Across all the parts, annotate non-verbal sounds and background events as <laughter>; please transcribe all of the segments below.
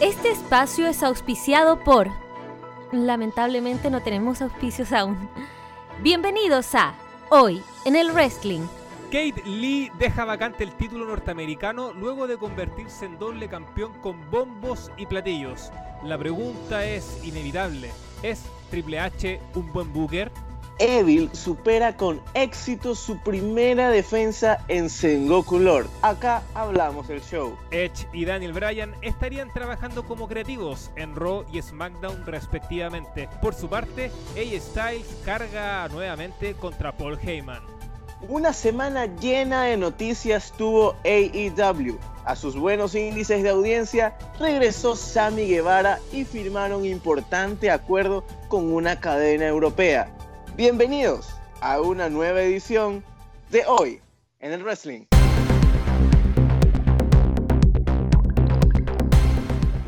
Este espacio es auspiciado por... Lamentablemente no tenemos auspicios aún. Bienvenidos a Hoy en el Wrestling. Kate Lee deja vacante el título norteamericano luego de convertirse en doble campeón con bombos y platillos. La pregunta es inevitable. ¿Es Triple H un buen booker? Evil supera con éxito su primera defensa en Sengoku Lord. Acá hablamos del show. Edge y Daniel Bryan estarían trabajando como creativos en Raw y SmackDown respectivamente. Por su parte, AJ Styles carga nuevamente contra Paul Heyman. Una semana llena de noticias tuvo AEW. A sus buenos índices de audiencia regresó Sammy Guevara y firmaron importante acuerdo con una cadena europea. Bienvenidos a una nueva edición de Hoy en el Wrestling.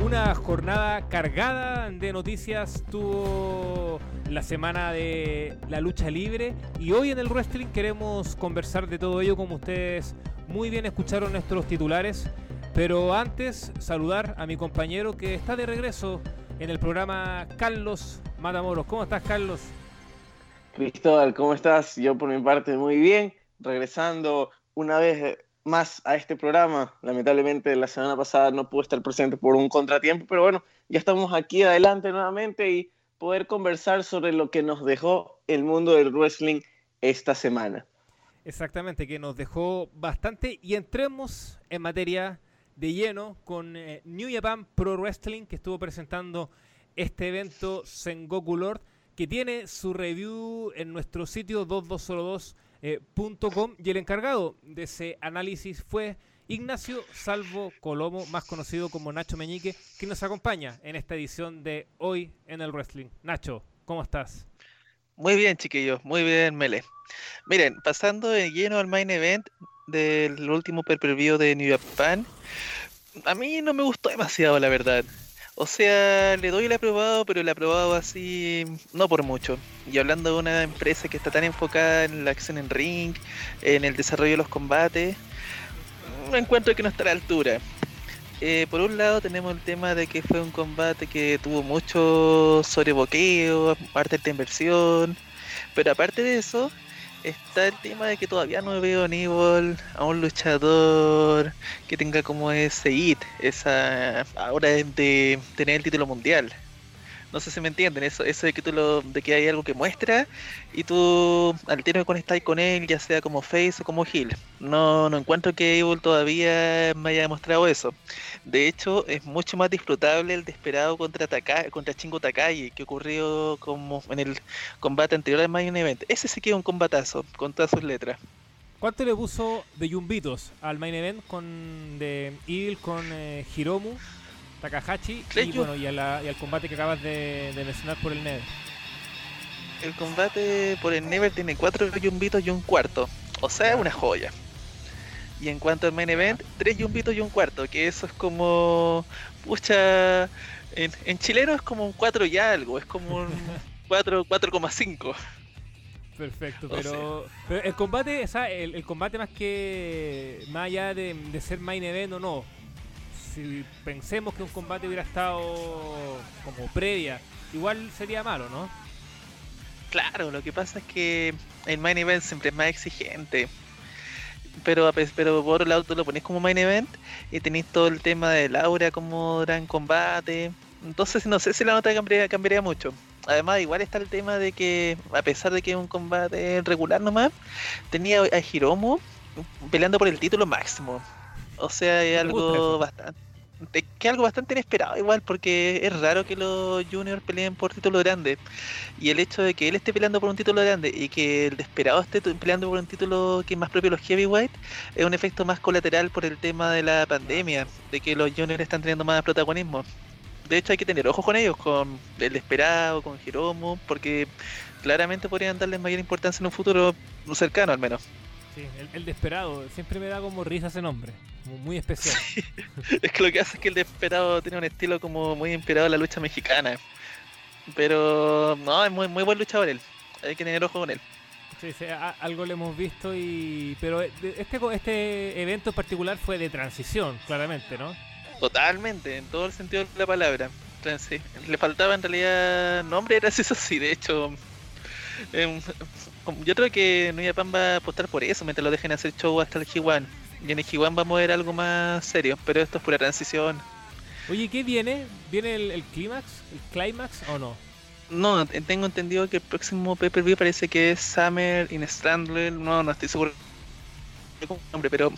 Una jornada cargada de noticias tuvo la semana de la lucha libre y hoy en el wrestling queremos conversar de todo ello como ustedes muy bien escucharon nuestros titulares. Pero antes saludar a mi compañero que está de regreso en el programa Carlos Matamoros. ¿Cómo estás Carlos? Cristóbal, ¿cómo estás? Yo por mi parte muy bien, regresando una vez más a este programa. Lamentablemente la semana pasada no pude estar presente por un contratiempo, pero bueno, ya estamos aquí adelante nuevamente y poder conversar sobre lo que nos dejó el mundo del wrestling esta semana. Exactamente, que nos dejó bastante y entremos en materia de lleno con eh, New Japan Pro Wrestling que estuvo presentando este evento Sengoku Lord que tiene su review en nuestro sitio 2202.com y el encargado de ese análisis fue Ignacio Salvo Colomo, más conocido como Nacho Meñique, que nos acompaña en esta edición de Hoy en el Wrestling. Nacho, ¿cómo estás? Muy bien, chiquillos, muy bien, Mele. Miren, pasando de lleno al main event del último per de New Japan, a mí no me gustó demasiado, la verdad. O sea, le doy el aprobado, pero el aprobado así, no por mucho. Y hablando de una empresa que está tan enfocada en la acción en ring, en el desarrollo de los combates, me encuentro que no está a la altura. Eh, por un lado tenemos el tema de que fue un combate que tuvo mucho sobreboqueo, parte de inversión, pero aparte de eso, está el tema de que todavía no veo a a un luchador que tenga como ese hit, esa ahora de tener el título mundial. No sé si me entienden, eso, eso de que tú de que hay algo que muestra y tú al tiro conectáis con él, ya sea como face o como heel. No, no encuentro que Evil todavía me haya demostrado eso. De hecho, es mucho más disfrutable el desesperado contra Taka, contra Chingo Takagi, que ocurrió como en el combate anterior al Main Event. Ese sí que es un combatazo, con todas sus letras. ¿Cuánto le puso de Jumbitos al Main Event con de Evil con eh, Hiromu? Takahashi y, bueno, y, al combate que acabas de, mencionar por el Never. El combate por el Never tiene cuatro yumbitos y un cuarto. O sea, una joya. Y en cuanto al main event, tres yumbitos y un cuarto. Que eso es como. Pucha. En, en chileno es como un 4 y algo. Es como un <laughs> 4,5. Perfecto, pero, el combate, o sea, el, combate más que más allá de, de, ser main event o no, si pensemos que un combate hubiera estado como previa, igual sería malo, ¿no? Claro, lo que pasa es que el main event siempre es más exigente. Pero, pero por otro lado tú lo pones como main event y tenéis todo el tema de Laura como gran combate. Entonces no sé si la nota cambiaría, cambiaría mucho. Además, igual está el tema de que, a pesar de que es un combate regular nomás, tenía a Hiromu peleando por el título máximo. O sea, es algo bastante que algo bastante inesperado igual, porque es raro que los juniors peleen por título grande. Y el hecho de que él esté peleando por un título grande y que el desesperado esté peleando por un título que es más propio de los heavyweight, es un efecto más colateral por el tema de la pandemia, de que los juniors están teniendo más protagonismo. De hecho hay que tener ojos con ellos, con el desesperado, con Hiromu, porque claramente podrían darles mayor importancia en un futuro cercano al menos. Sí, el, desesperado, siempre me da como risa ese nombre muy especial. <laughs> es que lo que hace es que el Desperado tiene un estilo como muy inspirado en la lucha mexicana. Pero no, es muy, muy buen luchador él. Hay que tener ojo con él. Sí, sí, algo le hemos visto y pero este este evento en particular fue de transición, claramente, ¿no? Totalmente, en todo el sentido de la palabra. Le faltaba en realidad nombre, era <laughs> eso sí, de hecho. em, yo creo que New Japan va a apostar por eso, mientras lo dejen hacer show hasta el G1. Y en el G1 vamos a ver algo más serio, pero esto es pura transición. Oye, ¿qué viene? ¿Viene el, el clímax? ¿El climax o no? No, te- tengo entendido que el próximo pay-per-view parece que es Summer in Strandler. No, no estoy seguro nombre, pero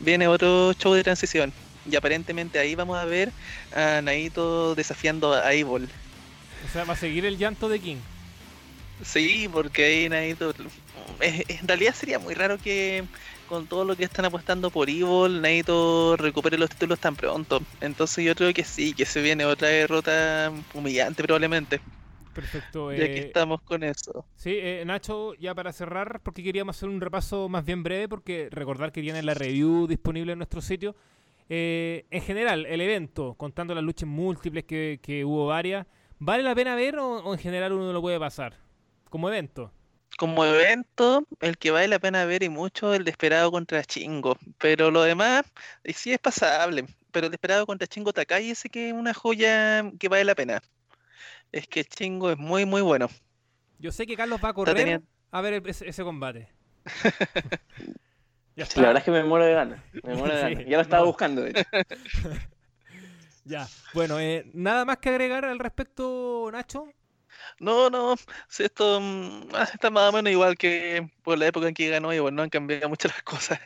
viene otro show de transición. Y aparentemente ahí vamos a ver a Naito desafiando a Evil. O sea, va a seguir el llanto de King. Sí, porque ahí Naito. eh, En realidad sería muy raro que con todo lo que están apostando por Evil, Naito recupere los títulos tan pronto. Entonces yo creo que sí, que se viene otra derrota humillante probablemente. Perfecto. Ya que eh, estamos con eso. Sí, eh, Nacho, ya para cerrar, porque queríamos hacer un repaso más bien breve, porque recordar que tiene la review disponible en nuestro sitio. Eh, en general, el evento, contando las luchas múltiples que, que hubo varias, ¿vale la pena ver o, o en general uno lo puede pasar? Como evento. Como evento, el que vale la pena ver y mucho, el Desperado contra Chingo. Pero lo demás, sí es pasable. Pero el Desperado contra Chingo Takai ese que es una joya que vale la pena. Es que Chingo es muy, muy bueno. Yo sé que Carlos va a correr teniendo- a ver ese, ese combate. <laughs> ya la verdad es que me muero de ganas. Me muero de <laughs> Sí. Ya lo estaba no. buscando, de hecho. <laughs> Ya. Bueno, eh, nada más que agregar al respecto, Nacho. No, no, si esto mm, ah, está más o menos igual que por la época en que ganó y bueno, no han cambiado mucho las cosas.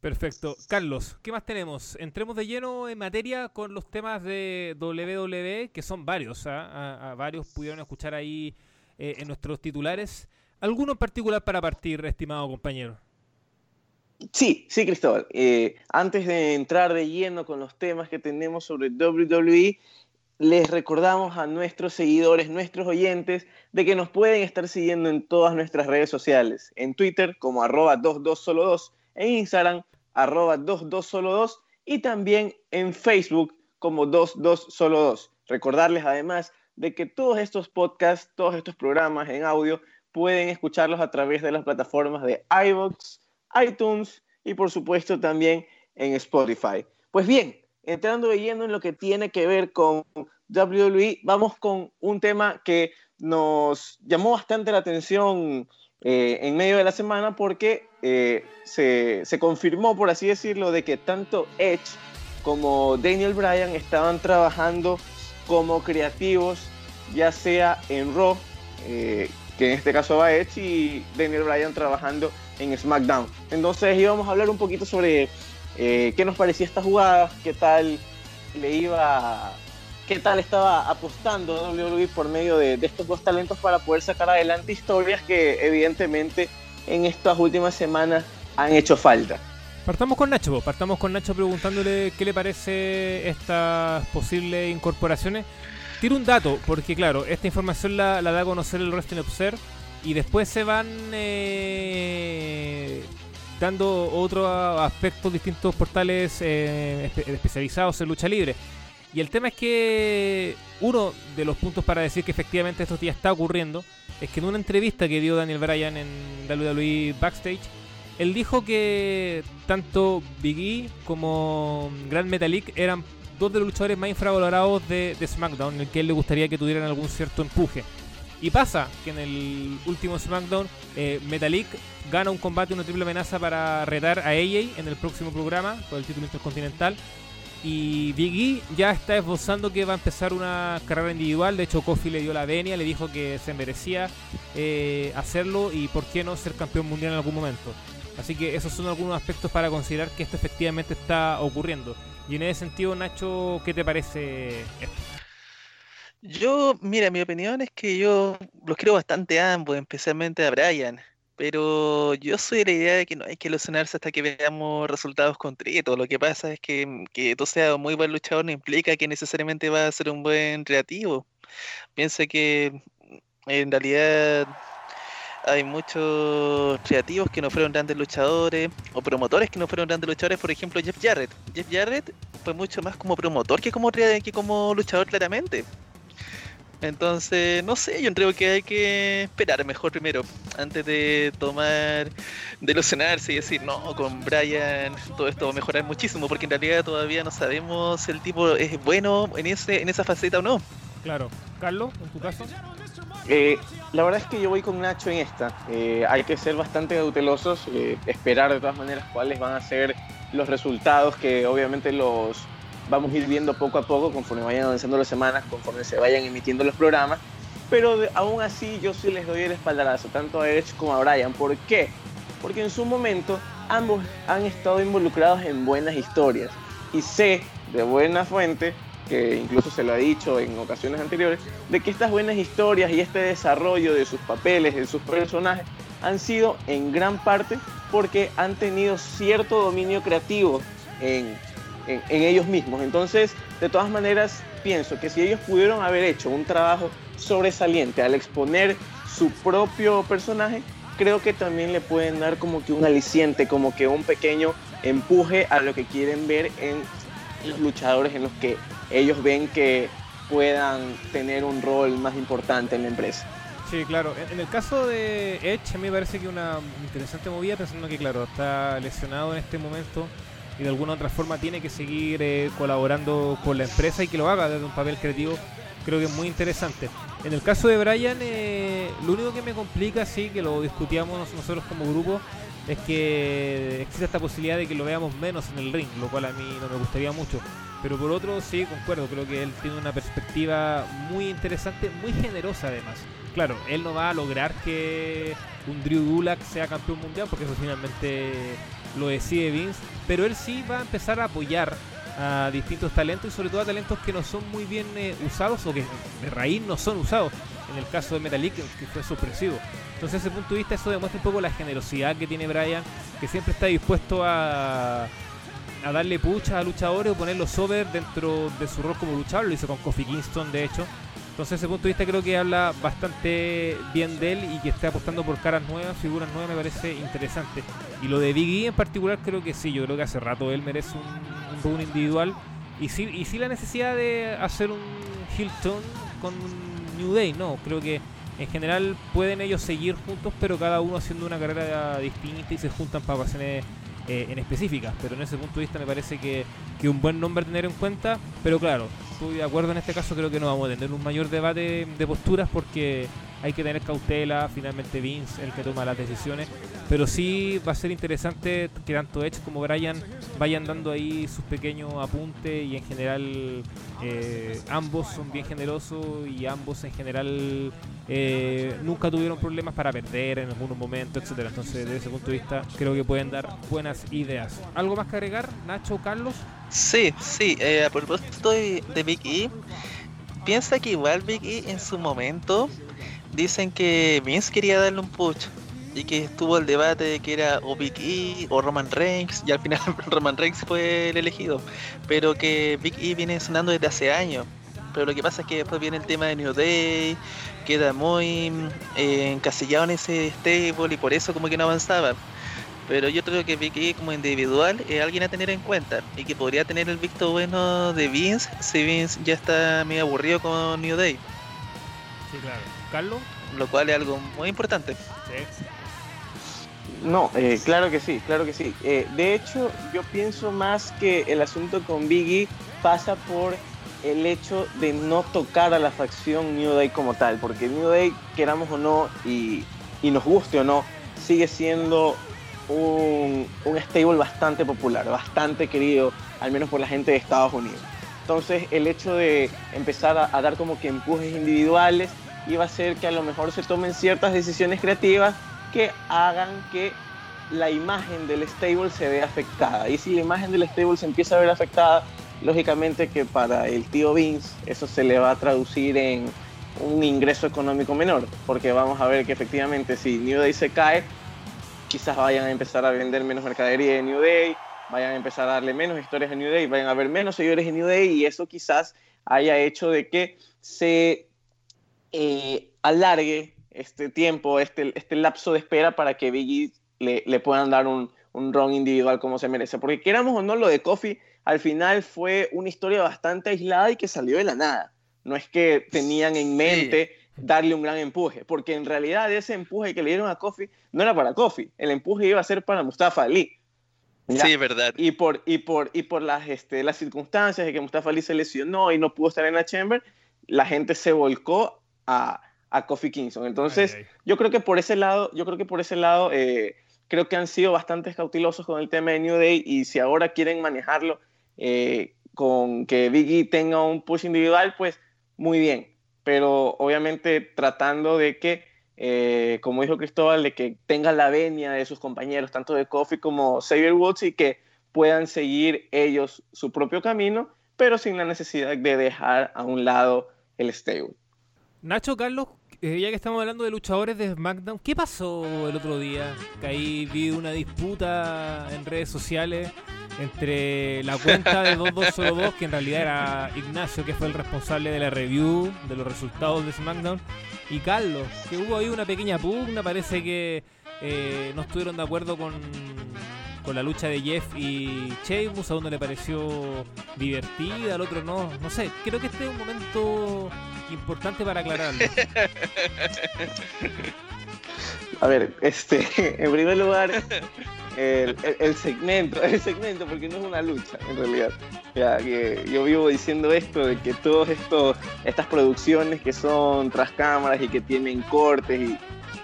Perfecto. Carlos, ¿qué más tenemos? Entremos de lleno en materia con los temas de WWE, que son varios. ¿ah? A, a varios pudieron escuchar ahí eh, en nuestros titulares. ¿Alguno en particular para partir, estimado compañero? Sí, sí, Cristóbal. Eh, antes de entrar de lleno con los temas que tenemos sobre WWE, les recordamos a nuestros seguidores, nuestros oyentes, de que nos pueden estar siguiendo en todas nuestras redes sociales. En Twitter como arroba 22solo2, en Instagram arroba 22solo2 y también en Facebook como 22solo2. Recordarles además de que todos estos podcasts, todos estos programas en audio, pueden escucharlos a través de las plataformas de iVoox, iTunes y por supuesto también en Spotify. Pues bien, entrando de lleno en lo que tiene que ver con WWE, vamos con un tema que nos llamó bastante la atención eh, en medio de la semana porque eh, se, se confirmó, por así decirlo, de que tanto Edge como Daniel Bryan estaban trabajando como creativos, ya sea en Raw, eh, que en este caso va Edge, y Daniel Bryan trabajando en SmackDown. Entonces íbamos a hablar un poquito sobre eh, qué nos parecía esta jugada, qué tal le iba, qué tal estaba apostando WWE por medio de, estos dos talentos para poder sacar adelante historias que evidentemente en estas últimas semanas han hecho falta. Partamos con Nacho, partamos con Nacho preguntándole qué le parece estas posibles incorporaciones. Tiro un dato, porque claro, esta información la, la da a conocer el Wrestling Observer y después se van eh, dando otros aspectos, distintos portales eh, espe- especializados en lucha libre. Y el tema es que uno de los puntos para decir que efectivamente esto ya está ocurriendo es que en una entrevista que dio Daniel Bryan en WWE Backstage, él dijo que tanto Big E como Grand Metalik eran dos de los luchadores más infravalorados de, de SmackDown, en el que él le gustaría que tuvieran algún cierto empuje. Y pasa que en el último SmackDown, eh, Metalik gana un combate, una triple amenaza para retar a AJ en el próximo programa por el título intercontinental. Y Big E ya está esbozando que va a empezar una carrera individual. De hecho, Kofi le dio la venia, le dijo que se merecía eh, hacerlo y por qué no ser campeón mundial en algún momento. Así que esos son algunos aspectos para considerar que esto efectivamente está ocurriendo. Y en ese sentido, Nacho, ¿qué te parece esto? Yo, mira, mi opinión es que yo los quiero bastante a ambos, especialmente a Brian. Pero yo soy de la idea de que no hay que ilusionarse hasta que veamos resultados concretos. Lo que pasa es que mm, que tú seas un muy buen luchador no implica que necesariamente vas a ser un buen creativo. Piensa que mm, en realidad hay muchos creativos que no fueron grandes luchadores o promotores que no fueron grandes luchadores. Por ejemplo, Jeff Jarrett. Jeff Jarrett fue mucho más como promotor que como, que como luchador claramente. Entonces, no sé, yo creo que hay que esperar mejor primero, antes de tomar, de ilusionarse y decir, no, con Brian todo esto va a mejorar muchísimo, porque en realidad todavía no sabemos si el tipo es bueno en, ese, en esa faceta o no. Claro. Carlos, en tu caso. Eh, la verdad es que yo voy con Nacho en esta. Eh, hay que ser bastante cautelosos, eh, esperar de todas maneras cuáles van a ser los resultados que obviamente los vamos a ir viendo poco a poco conforme vayan avanzando las semanas, conforme se vayan emitiendo los programas. Pero aún así yo sí les doy el espaldarazo, tanto a Edge como a Brian. ¿Por qué? Porque en su momento ambos han estado involucrados en buenas historias. Y sé de buena fuente, que incluso se lo ha dicho en ocasiones anteriores, de que estas buenas historias y este desarrollo de sus papeles, de sus personajes, han sido en gran parte porque han tenido cierto dominio creativo en en, ellos mismos. Entonces, de todas maneras, pienso que si ellos pudieron haber hecho un trabajo sobresaliente al exponer su propio personaje, creo que también le pueden dar como que un aliciente, como que un pequeño empuje a lo que quieren ver en los luchadores en los que ellos ven que puedan tener un rol más importante en la empresa. Sí, claro. En, el caso de Edge, a mí me parece que una interesante movida, pensando que, claro, está lesionado en este momento y de alguna otra forma tiene que seguir eh, colaborando con la empresa y que lo haga desde un papel creativo, creo que es muy interesante. En el caso de Brian, eh, lo único que me complica, sí, que lo discutíamos nosotros como grupo, es que existe esta posibilidad de que lo veamos menos en el ring, lo cual a mí no me gustaría mucho. Pero por otro, sí, concuerdo, creo que él tiene una perspectiva muy interesante, muy generosa además. Claro, él no va a lograr que un Drew Gulak sea campeón mundial, porque eso finalmente lo decide Vince, pero él sí va a empezar a apoyar a distintos talentos y sobre todo a talentos que no son muy bien eh, usados o que de raíz no son usados. En el caso de Metalik, que fue sorpresivo. Entonces, desde ese punto de vista, eso demuestra un poco la generosidad que tiene Brian, que siempre está dispuesto a, a darle pucha a luchadores o ponerlos over dentro de su rol como luchador. Lo hizo con Kofi Kingston, de hecho. Entonces, ese punto de vista, creo que habla bastante bien de él y que esté apostando por caras nuevas, figuras nuevas, me parece interesante. Y lo de Biggie en particular, creo que sí. Yo creo que hace rato él merece un, un individual. Y sí, y sí la necesidad de hacer un Hilton con New Day, no. Creo que en general pueden ellos seguir juntos, pero cada uno haciendo una carrera distinta y se juntan para ocasiones eh, en específicas. Pero en ese punto de vista me parece que, que un buen nombre a tener en cuenta. Pero claro, estoy de acuerdo en este caso, creo que no vamos a tener un mayor debate de posturas porque hay que tener cautela, finalmente Vince el que toma las decisiones, pero sí va a ser interesante que tanto Edge como Brian vayan dando ahí sus pequeños apuntes y en general eh, ambos son bien generosos y ambos en general eh, nunca tuvieron problemas para perder en algunos momentos, etcétera. Entonces, desde ese punto de vista, creo que pueden dar buenas ideas. ¿Algo más que agregar, Nacho, Carlos? Sí, sí, eh, a propósito de, de Big E, piensa que igual Big E en su momento dicen que Vince quería darle un push y que estuvo el debate de que era o Big E o Roman Reigns y al final <laughs> Roman Reigns fue el elegido, pero que Big E viene sonando desde hace años. Pero lo que pasa es que después viene el tema de New Day, queda muy eh, encasillado en ese stable y por eso como que no avanzaba. Pero yo creo que Vicky como individual es alguien a tener en cuenta y que podría tener el visto bueno de Vince si Vince ya está muy aburrido con New Day. Sí, claro. Carlos. Lo cual es algo muy importante. No, eh, claro que sí, claro que sí. Eh, de hecho, yo pienso más que el asunto con Biggie pasa por el hecho de no tocar a la facción New Day como tal, porque New Day, queramos o no, y, y nos guste o no, sigue siendo un, stable bastante popular, bastante querido, al menos por la gente de Estados Unidos. Entonces el hecho de empezar a, dar como que empujes individuales iba a hacer que a lo mejor se tomen ciertas decisiones creativas que hagan que la imagen del stable se vea afectada. Y si la imagen del stable se empieza a ver afectada, lógicamente que para el tío Vince eso se le va a traducir en un ingreso económico menor, porque vamos a ver que efectivamente si New Day se cae, quizás vayan a empezar a vender menos mercadería de New Day, vayan a empezar a darle menos historias a New Day, vayan a haber menos seguidores en New Day y eso quizás haya hecho de que se eh, alargue este tiempo, este, este lapso de espera para que Biggie le, le puedan dar un, un run individual como se merece. Porque queramos o no, lo de Kofi al final fue una historia bastante aislada y que salió de la nada. no es que tenían en mente darle un gran empuje, porque en realidad ese empuje que le dieron a Kofi no era para Kofi, el empuje iba a ser para Mustafa Ali. Sí, es verdad. Y por, y por, y por las, este, las circunstancias de que Mustafa Ali se lesionó y no pudo estar en la Chamber, la gente se volcó a, a Kofi Kingston. Entonces, yo creo que por ese lado, yo creo que por ese lado, eh, creo que han sido bastante cautelosos con el tema de New Day y si ahora quieren manejarlo eh, con que Biggie tenga un push individual, pues muy bien. Pero obviamente tratando de que eh, como dijo Cristóbal, de que tenga la venia de sus compañeros, tanto de Kofi como Xavier Woods, y que puedan seguir ellos su propio camino, pero sin la necesidad de dejar a un lado el stable. Nacho, Carlos, eh, ya que estamos hablando de luchadores de SmackDown, ¿qué pasó el otro día? Que ahí vi una disputa en redes sociales entre la cuenta de 2202, que en realidad era Ignacio, que fue el responsable de la review de los resultados de SmackDown, y Carlos, que hubo ahí una pequeña pugna, parece que eh, no estuvieron de acuerdo con, con la lucha de Jeff y Sheamus, a uno le pareció divertida, al otro no, no sé, creo que este es un momento importante para aclararlo. <laughs> A ver, este, <laughs> en primer lugar, el, segmento, el segmento, porque no es una lucha en realidad. Ya, yo vivo diciendo esto de que todas estas producciones que son tras cámaras y que tienen cortes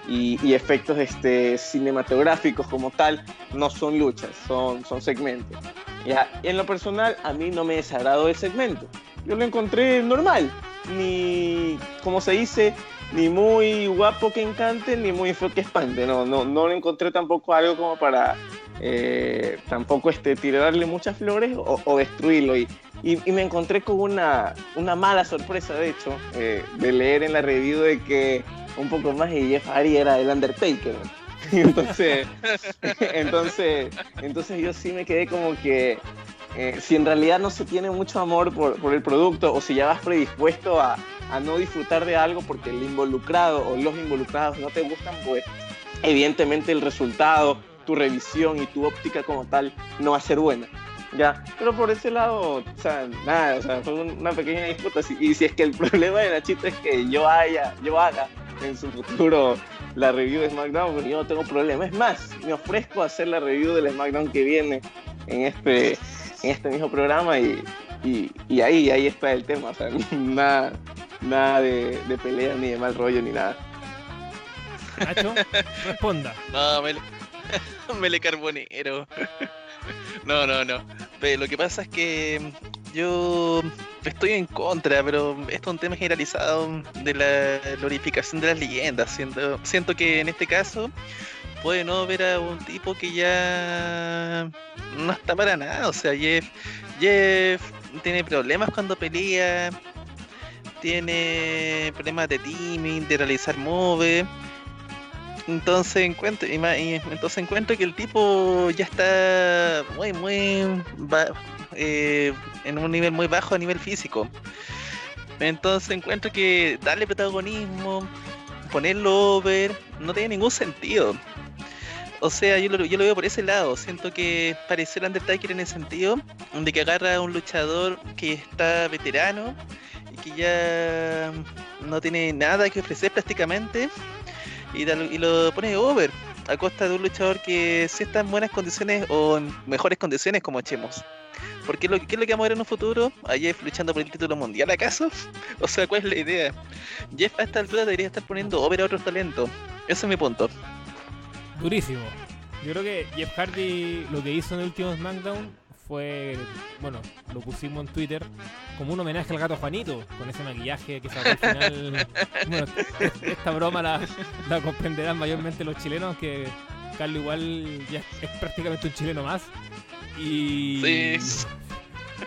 y, y, efectos este, cinematográficos como tal, no son luchas, son, son segmentos. Ya, en lo personal, a mmí no me desagradó el segmento. Yo lo encontré normal, ni, como se dice, ni muy guapo que encante, ni muy feo que espante. No, no, no encontré tampoco algo como para eh, tampoco este, tirarle muchas flores o, destruirlo. Y, y, me encontré con una, una mala sorpresa, de hecho, eh, de leer en la review de que un poco más y Jeff Hardy era el Undertaker. <laughs> entonces, <laughs> entonces, entonces yo sí me quedé como que eh, si en realidad no se tiene mucho amor por, por el producto o si ya vas predispuesto a, a no disfrutar de algo porque el involucrado o los involucrados no te gustan, pues evidentemente el resultado, tu revisión y tu óptica como tal no va a ser buena. Ya, pero por ese lado, o sea, nada, o sea, fue una pequeña disputa. Y si es que el <laughs> problema de Nachito es que yo haya, yo haga en su futuro la review de SmackDown, pues yo no tengo problema. Es más, me ofrezco a hacer la review del SmackDown que viene en este, en este mismo programa y, y, y ahí, ahí está el tema. O sea, <laughs> nada, nada de, de, pelea, ni de mal rollo, ni nada. Nacho, responda. <laughs> No, me, <laughs> me le carbonero. No, no, no. Pero lo que pasa es que yo estoy en contra, pero esto es un tema generalizado de la glorificación de las leyendas. Siento, siento que en este caso puede no ver a un tipo que ya no está para nada. O sea, Jeff, Jeff tiene problemas cuando pelea, tiene problemas de timing, de realizar move. Entonces encuentro, entonces encuentro que el tipo ya está muy, muy eh, en un nivel muy bajo a nivel físico. Entonces encuentro que darle protagonismo, ponerlo over, no tiene ningún sentido. O sea, yo lo, veo por ese lado. Siento que pareció el Undertaker en el sentido de que agarra a un luchador que está veterano que ya no tiene nada que ofrecer prácticamente y, lo pone over a costa de un luchador que sí está en buenas condiciones o en mejores condiciones como Chemos. Porque lo, ¿qué es lo que vamos a ver en un futuro? ¿A Jeff luchando por el título mundial acaso? <laughs> O sea, ¿cuál es la idea? Jeff a esta altura debería estar poniendo over a otros talentos. Ese es mi punto. Durísimo. Yo creo que Jeff Hardy lo que hizo en el último SmackDown fue, bueno, lo pusimos en Twitter como un homenaje al gato Juanito, con ese maquillaje que sacó al final. <laughs> bueno, esta broma la, comprenderán mayormente los chilenos, que Carlos igual ya es prácticamente un chileno más. Y... Sí.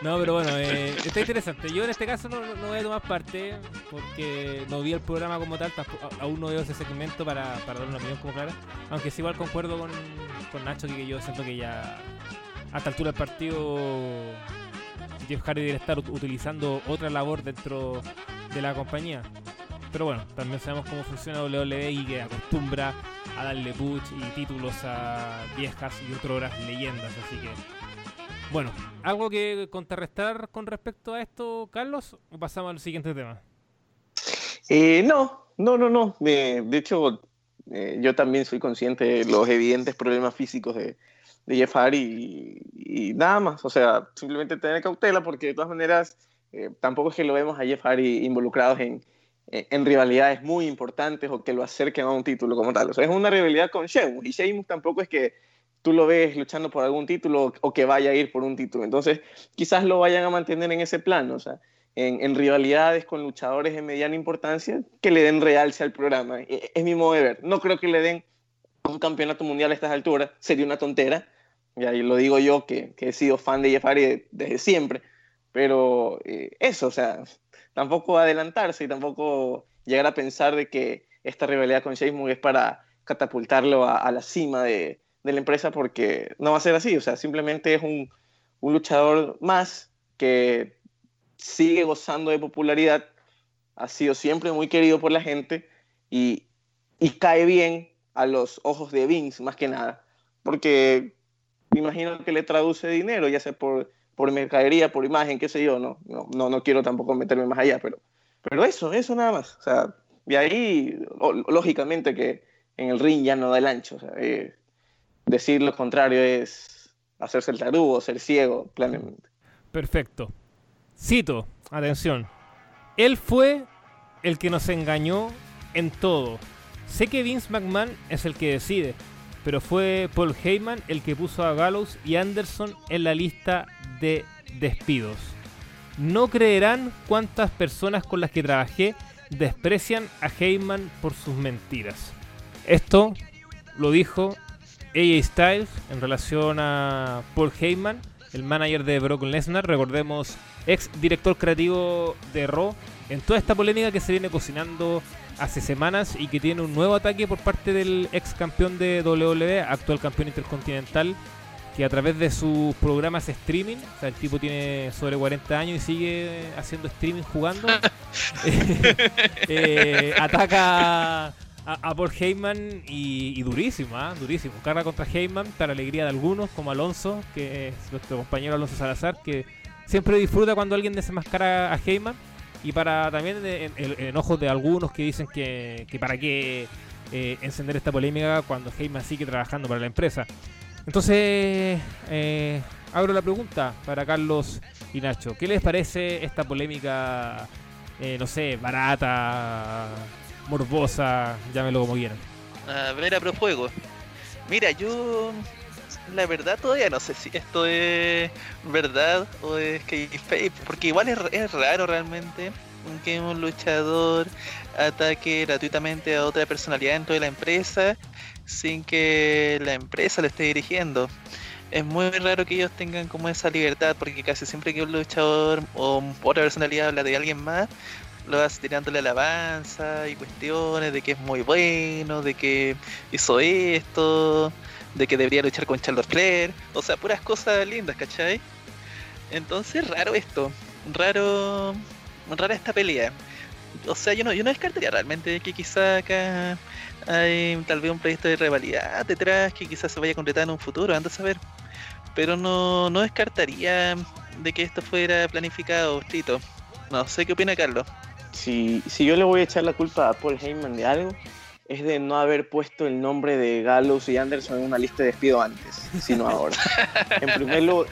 No, pero bueno, eh, está interesante. Yo en este caso no, voy a tomar parte porque no vi el programa como tal, aún no veo ese segmento para, para dar una opinión como clara. Aunque sí igual concuerdo con, con Nacho que yo siento que ya a esta altura del partido Jeff Hardy debe estar utilizando otra labor dentro de la compañía. Pero bueno, también sabemos cómo funciona WWE y que acostumbra a darle push y títulos a viejas y otras leyendas, así que Bueno, ¿algo que contrarrestar con respecto a esto, Carlos? ¿O pasamos al siguiente tema? Eh, no, no, no, no. de hecho, eh, yo también soy consciente de los evidentes problemas físicos de, de Jeff Hardy y, nada más. O sea, simplemente tener cautela porque de todas maneras eh, tampoco es que lo vemos a Jeff Hardy involucrados en, en, rivalidades muy importantes o que lo acerquen a un título como tal. O sea, es una rivalidad con Sheamus y Sheamus tampoco es que tú lo ves luchando por algún título o que vaya a ir por un título. Entonces, quizás lo vayan a mantener en ese plano. O sea, en, rivalidades con luchadores de mediana importancia que le den realce al programa. E, es mi modo de ver. No creo que le den un campeonato mundial a estas alturas, sería una tontera. Y ahí lo digo yo, que, he sido fan de Jeff Hardy desde siempre. Pero eh, eso, o sea, tampoco adelantarse y tampoco llegar a pensar de que esta rivalidad con Sheamus es para catapultarlo a, la cima de, de, la empresa, porque no va a ser así. O sea, simplemente es un, un luchador más que sigue gozando de popularidad, ha sido siempre muy querido por la gente y, cae bien a los ojos de Vince más que nada, porque me imagino que le traduce dinero, ya sea por, por mercadería, por imagen, qué sé yo, no, no, no, quiero tampoco meterme más allá, pero, pero eso, eso nada más. O sea, de ahí, lógicamente que en el ring ya no da el ancho. Eh, decir lo contrario es hacerse el tarugo, ser ciego, plenamente. Perfecto. Cito, atención. Él fue el que nos engañó en todo. Sé que Vince McMahon es el que decide, pero fue Paul Heyman el que puso a Gallows y Anderson en la lista de despidos. No creerán cuántas personas con las que trabajé desprecian a Heyman por sus mentiras. Esto lo dijo AJ Styles en relación a Paul Heyman, el manager de Brock Lesnar. Recordemos ex director creativo de Raw, en toda esta polémica que se viene cocinando hace semanas y que tiene un nuevo ataque por parte del ex campeón de WWE, actual campeón intercontinental, que a través de sus programas streaming, o sea, el tipo tiene sobre 40 años y sigue haciendo streaming jugando, <laughs> eh, ataca a, a, Paul Heyman y, durísimo, ¿ah? durísimo. Carga contra Heyman para alegría de algunos, como Alonso, que es nuestro compañero Alonso Salazar, que siempre disfruta cuando alguien desenmascara a Heyman y para también en, ojos de algunos que dicen que, para qué eh, encender esta polémica cuando Heyman sigue trabajando para la empresa. Entonces, eh, abro la pregunta para Carlos y Nacho. ¿Qué les parece esta polémica, eh, no sé, barata, morbosa, llámelo como quieran? A ver, a juego. Mira, yo la verdad todavía no sé si esto es verdad o es que porque igual es, raro realmente que un luchador ataque gratuitamente a otra personalidad dentro de la empresa sin que la empresa lo esté dirigiendo. Es muy raro que ellos tengan como esa libertad porque casi siempre que un luchador o otra personalidad habla de alguien más, lo vas tirándole alabanza y cuestiones de que es muy bueno, de que hizo esto, de que debería luchar con Charlotte Flair, o sea, puras cosas lindas, ¿cachai? Entonces, raro esto, raro, rara esta pelea. O sea, yo no, yo no descartaría realmente que quizá acá hay tal vez un proyecto de rivalidad detrás que quizás se vaya a concretar en un futuro, anda a saber. Pero no, no descartaría de que esto fuera planificado, Tito. No sé qué opina Carlos. Si, si yo le voy a echar la culpa a Paul Heyman de algo, es de no haber puesto el nombre de Gallows y Anderson en una lista de despido antes, sino ahora. <laughs> en, primer lugar,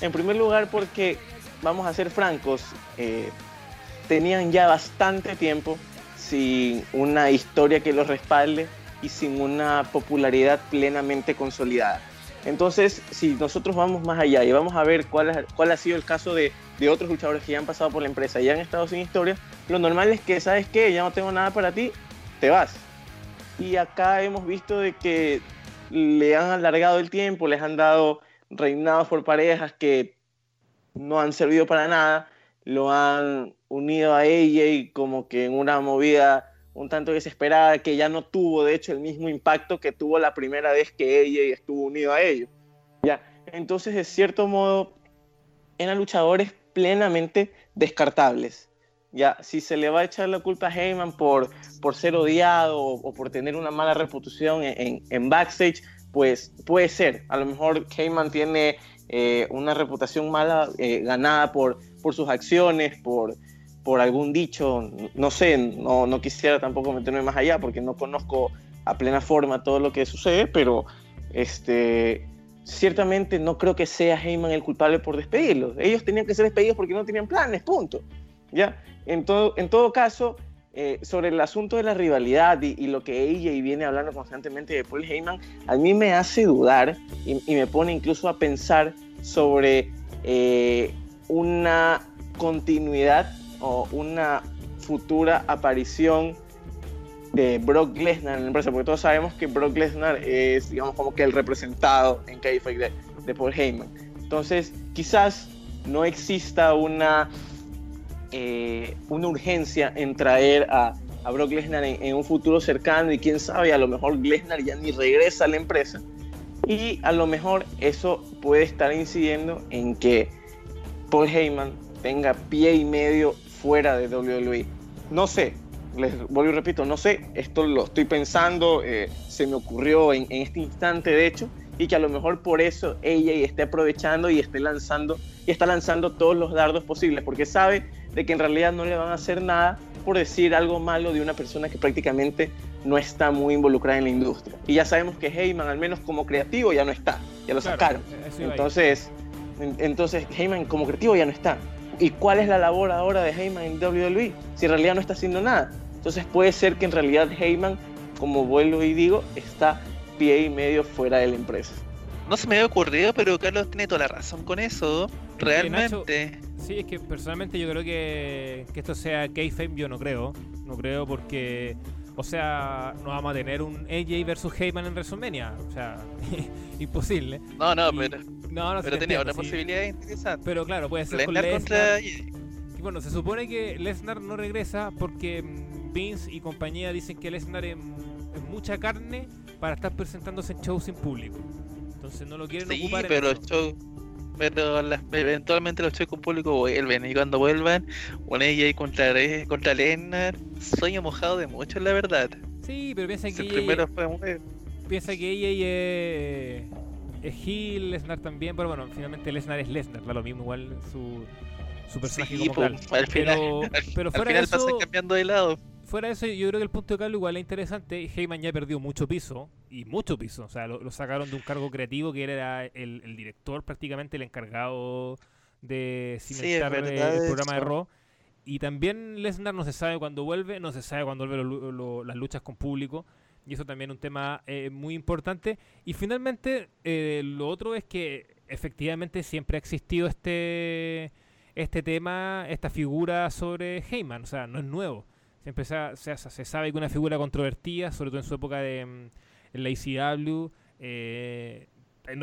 en primer lugar, porque, vamos a ser francos, eh, tenían ya bastante tiempo sin una historia que los respalde y sin una popularidad plenamente consolidada. Entonces, si nosotros vamos más allá y vamos a ver cuál, cuál ha sido el caso de, de, otros luchadores que ya han pasado por la empresa y han estado sin historia, lo normal es que, ¿sabes qué? Ya no tengo nada para ti, te vas. Y acá hemos visto de que le han alargado el tiempo, les han dado reinados por parejas que no han servido para nada, lo han unido a ella como que en una movida un tanto desesperada que ya no tuvo de hecho el mismo impacto que tuvo la primera vez que ella estuvo unido a ellos. Ya, entonces de cierto modo eran luchadores plenamente descartables. Ya, si se le va a echar la culpa a Heyman por, por ser odiado o, por tener una mala reputación en, backstage, pues puede ser. A lo mejor Heyman tiene eh, una reputación mala eh, ganada por, por sus acciones, por, por algún dicho, no sé, no, no quisiera tampoco meterme más allá porque no conozco a plena forma todo lo que sucede, pero este, ciertamente no creo que sea Heyman el culpable por despedirlos. Ellos tenían que ser despedidos porque no tenían planes, punto. ¿Ya? En, todo, en todo caso, eh, sobre el asunto de la rivalidad y, lo que ella viene hablando constantemente de Paul Heyman, a mí me hace dudar y, me pone incluso a pensar sobre eh, una continuidad o una futura aparición de Brock Lesnar en la empresa, porque todos sabemos que Brock Lesnar es, digamos, como que el representado en Kayfabe de, de Paul Heyman. Entonces, quizás no exista una, eh, una urgencia en traer a, a Brock Lesnar en, un futuro cercano y quién sabe, a lo mejor Lesnar ya ni regresa a la empresa y a lo mejor eso puede estar incidiendo en que Paul Heyman tenga pie y medio fuera de WWE. No sé, les vuelvo y repito, no sé, esto lo estoy pensando, eh, se me ocurrió en, este instante de hecho, y que a lo mejor por eso ella esté aprovechando y esté lanzando y está lanzando todos los dardos posibles, porque sabe de que en realidad no le van a hacer nada por decir algo malo de una persona que prácticamente no está muy involucrada en la industria. Y ya sabemos que Heyman, al menos como creativo, ya no está, ya lo sacaron. Entonces, entonces Heyman como creativo ya no está. ¿Y cuál es la labor ahora de Heyman en WWE? Si en realidad no está haciendo nada. Entonces puede ser que en realidad Heyman, como vuelvo y digo, está pie y medio fuera de la empresa. No se me había ocurrido, pero Carlos tiene toda la razón con eso. Realmente. Sí, es que personalmente yo creo que, que esto sea kayfabe, yo no creo. No creo porque o sea, no vamos a tener un AJ versus Heyman en WrestleMania. O sea, <laughs> imposible. No, no, pero. No, no pero tenía otra posibilidad interesante. Pero claro, puede ser con Lesnar. Y bueno, se supone que Lesnar no regresa porque mm, Vince y compañía dicen que Lesnar es, mucha carne para estar presentándose en shows sin público. Entonces no lo quieren sí, ocupar. Pero en show, pero eventualmente los chicos públicos vuelven y cuando vuelvan, un AJ contra, contra Lesnar, sueño mojado de muchos, la verdad. Sí, pero piensa que. El primero fue muy... Piensa que AJ es, es Hill, Lesnar también, pero bueno, finalmente Lesnar es Lesnar, da lo mismo, igual su, su personaje como tal. Al final, pero, fuera de eso, cambiando de lado fuera de eso, yo creo que el punto de cable igual es interesante. Heyman ya perdió mucho piso, y mucho piso. O sea, lo, sacaron de un cargo creativo que era el, director, prácticamente el encargado de cimentar el, programa de Raw. Y también Lesnar no se sabe cuándo vuelve, no se sabe cuándo vuelve las luchas con público. Y eso también es un tema eh, muy importante. Y finalmente, eh, lo otro es que efectivamente siempre ha existido este, este tema, esta figura sobre Heyman. O sea, no es nuevo Siempre se, sabe que una figura controvertida, sobre todo en su época de mm, en la ICW, eh,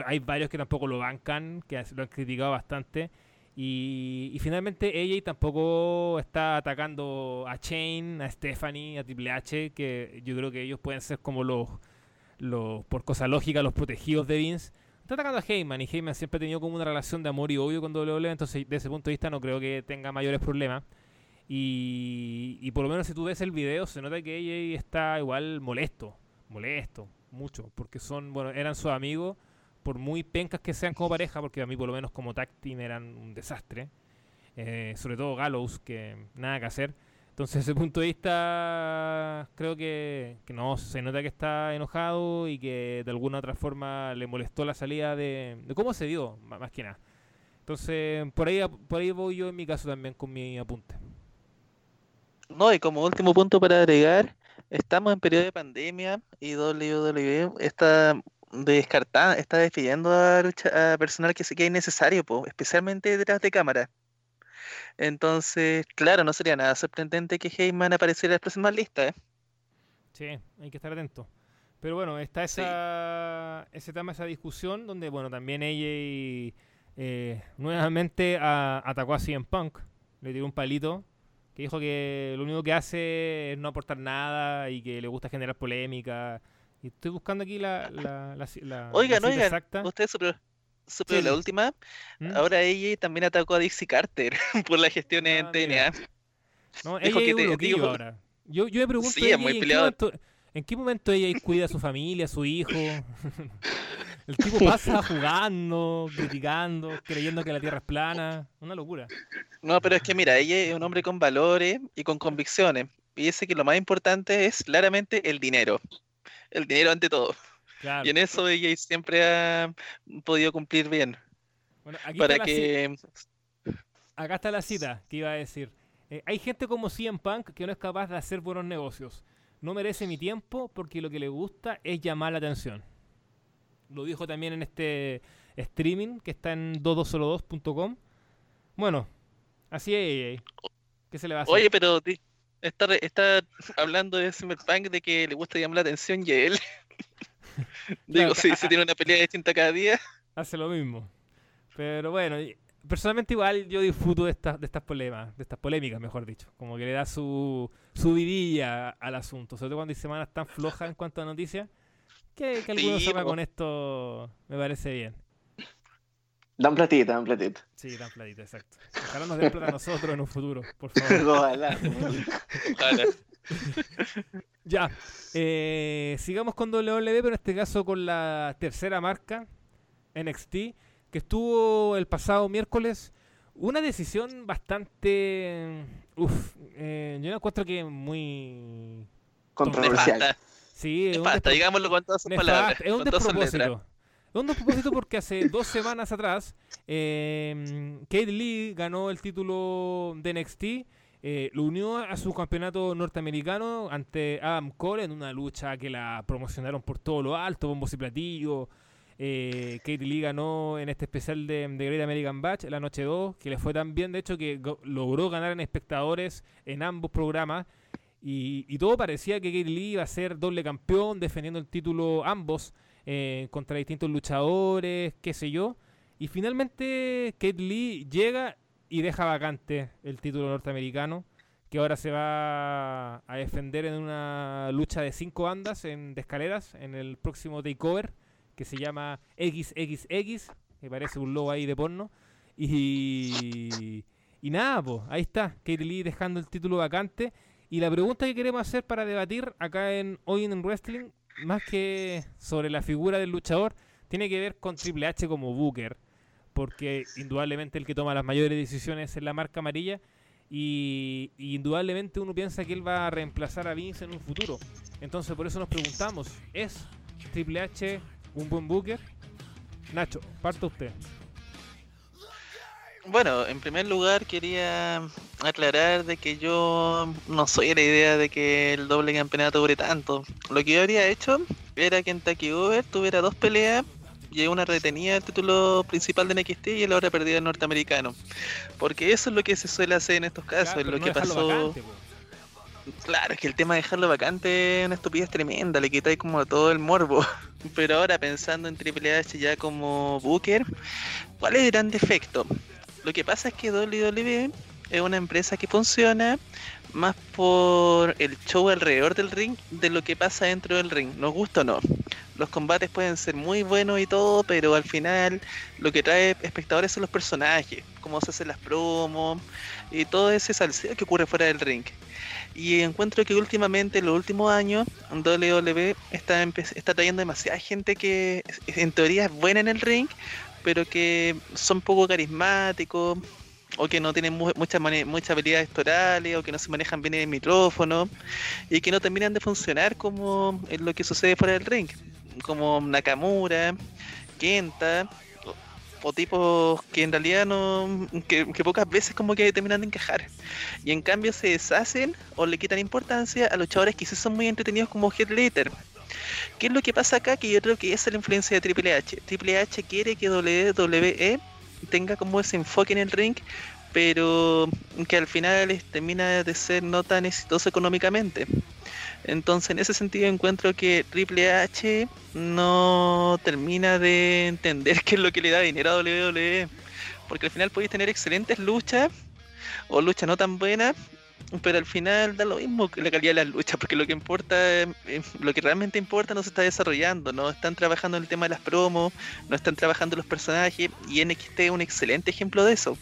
hay varios que tampoco lo bancan, que lo han criticado bastante. Y, finalmente ella tampoco está atacando a Chain, a Stephanie, a Triple H, que yo creo que ellos pueden ser como los, por cosa lógica, los protegidos de Vince. Está atacando a Heyman y Heyman siempre ha tenido como una relación de amor y odio con WWE, entonces desde ese punto de vista no creo que tenga mayores problemas. Y, por lo menos si tú ves el video, se nota que ella está igual molesto, molesto, mucho, porque son, bueno, eran sus amigos, por muy pencas que sean como pareja, porque a mí por lo menos como tag team eran un desastre, eh, sobre todo Gallows, que nada que hacer. Entonces, desde ese punto de vista, creo que, que, no, se nota que está enojado y que de alguna otra forma le molestó la salida de, de cómo se dio, más que nada. Entonces, por ahí, por ahí voy yo en mi caso también con mi apunte. No, y como último punto para agregar, estamos en periodo de pandemia y WWE está descartando, está despidiendo a, personal que se quede innecesario, especialmente detrás de cámara. Entonces, claro, no sería nada sorprendente que Heyman apareciera en la próxima lista. ¿eh? Sí, hay que estar atento. Pero bueno, está esa, ese tema, esa discusión, donde bueno, también ella eh, nuevamente atacó a CM Punk, le dio un palito que dijo que lo único que hace es no aportar nada y que le gusta generar polémica. Y estoy buscando aquí la, la, la, oigan, oigan, exacta. usted sobre, la última. ¿Mm? Ahora ella también atacó a Dixie Carter <laughs> por la gestión en TNA. No, ella dijo que es un ahora. Yo, yo me pregunto, sí, ¿en, qué momento, ¿En qué momento ella cuida a su familia, a su hijo? <laughs> El tipo pasa jugando, criticando, creyendo que la Tierra es plana. Una locura. No, pero es que mira, ella es un hombre con valores y con convicciones. Y dice que lo más importante es claramente el dinero. El dinero ante todo. Claro. Y en eso ella siempre ha podido cumplir bien. Bueno, aquí Para está que. acá está la cita que iba a decir. Eh, hay gente como CM Punk que no es capaz de hacer buenos negocios. No merece mi tiempo porque lo que le gusta es llamar la atención. Lo dijo también en este streaming que está en 2202.com. Bueno, así es. ¿Qué se le va a hacer? Oye, pero está, está hablando de Cyberpunk de que le gusta llamar la atención y él. <laughs> Digo, Claro, si, si tiene una pelea distinta cada día. hace lo mismo. Pero bueno, personalmente igual yo disfruto de estas de estas polemas, de estas polémicas, mejor dicho. Como que le da su, su vidilla al asunto, sobre todo cuando hay semanas tan flojas en cuanto a noticias. Que, que algunos Sí, con esto me parece bien. Dan platita, dan platita. Sí, tan platito, exacto. Ojalá nos den plata a nosotros en un futuro, por favor. <laughs> Ojalá. Ojalá. <laughs> Ya, eh, sigamos con WWE, pero en este caso con la tercera marca, NXT, que estuvo el pasado miércoles. Una decisión bastante... Uf, eh, yo encuentro que muy... Controversial. Nefasta. Sí, es un Nefasta, despro- digámoslo con todas sus nefasta, palabras. es un despropósito. Es un despropósito porque hace <laughs> dos semanas atrás eh, Kate Lee ganó el título de NXT, eh, lo unió a su campeonato norteamericano ante Adam Cole en una lucha que la promocionaron por todo lo alto, bombos y platillos. Eh, Kate Lee ganó en este especial de, Great American Batch la noche 2, que le fue tan bien, de hecho, que logró ganar en espectadores en ambos programas. Y, todo parecía que Kate Lee iba a ser doble campeón, defendiendo el título ambos eh, contra distintos luchadores, qué sé yo. Y finalmente Kate Lee llega y deja vacante el título norteamericano, que ahora se va a defender en una lucha de cinco bandas en, de escaleras en el próximo takeover, que se llama XXX, que parece un logo ahí de porno. Y, y nada, pues, ahí está, Kate Lee dejando el título vacante. Y la pregunta que queremos hacer para debatir acá en Hoy en Wrestling, más que sobre la figura del luchador, tiene que ver con Triple H como Booker, porque indudablemente el que toma las mayores decisiones es la marca amarilla y, y indudablemente uno piensa que él va a reemplazar a Vince en un futuro. Entonces por eso nos preguntamos, ¿es Triple H un buen Booker? Nacho, parta usted. Bueno, en primer lugar quería aclarar de que yo no soy de la idea de que el doble campeonato dure tanto. Lo que yo habría hecho era que en Takeover tuviera dos peleas y una retenía el título principal de NXT y la otra perdía el norteamericano. Porque eso es lo que se suele hacer en estos casos, Claro, es lo no que pasó. vacante. Claro, es que el tema de dejarlo vacante es una estupidez tremenda, le quitáis como todo el morbo. <laughs> Pero ahora pensando en Triple H ya como Booker, ¿cuál es el gran defecto? Lo que pasa es que WWE es una empresa que funciona más por el show alrededor del ring de lo que pasa dentro del ring, nos gusta o no. Los combates pueden ser muy buenos y todo, pero al final lo que trae espectadores son los personajes, cómo se hacen las promos y todo ese salseo que ocurre fuera del ring. Y encuentro que últimamente, en los últimos años, WWE está, está trayendo demasiada gente que en teoría es buena en el ring, pero que son poco carismáticos, o que no tienen mu- muchas muchas habilidades torales, o que no se manejan bien el micrófono, y que no terminan de funcionar como en lo que sucede fuera del ring, como Nakamura, Kenta, o, tipos que en realidad no, que, pocas veces como que terminan de encajar. Y en cambio se deshacen o le quitan importancia a luchadores que sí son muy entretenidos como Heath Slater. ¿Qué es lo que pasa acá? Que yo creo que esa es la influencia de Triple H. Triple H quiere que WWE tenga como ese enfoque en el ring, pero que al final es- termina de ser no tan exitoso económicamente. Entonces, en ese sentido, encuentro que Triple H no termina de entender <laughs> qué es lo que le da dinero a WWE. Porque al final podéis tener excelentes luchas o luchas no tan buenas, pero al final da lo mismo que la calidad de las luchas, porque lo que importa, eh, lo que realmente importa no se está desarrollando, no están trabajando en el tema de las promos, no están trabajando los personajes, y NXT es un excelente ejemplo de eso.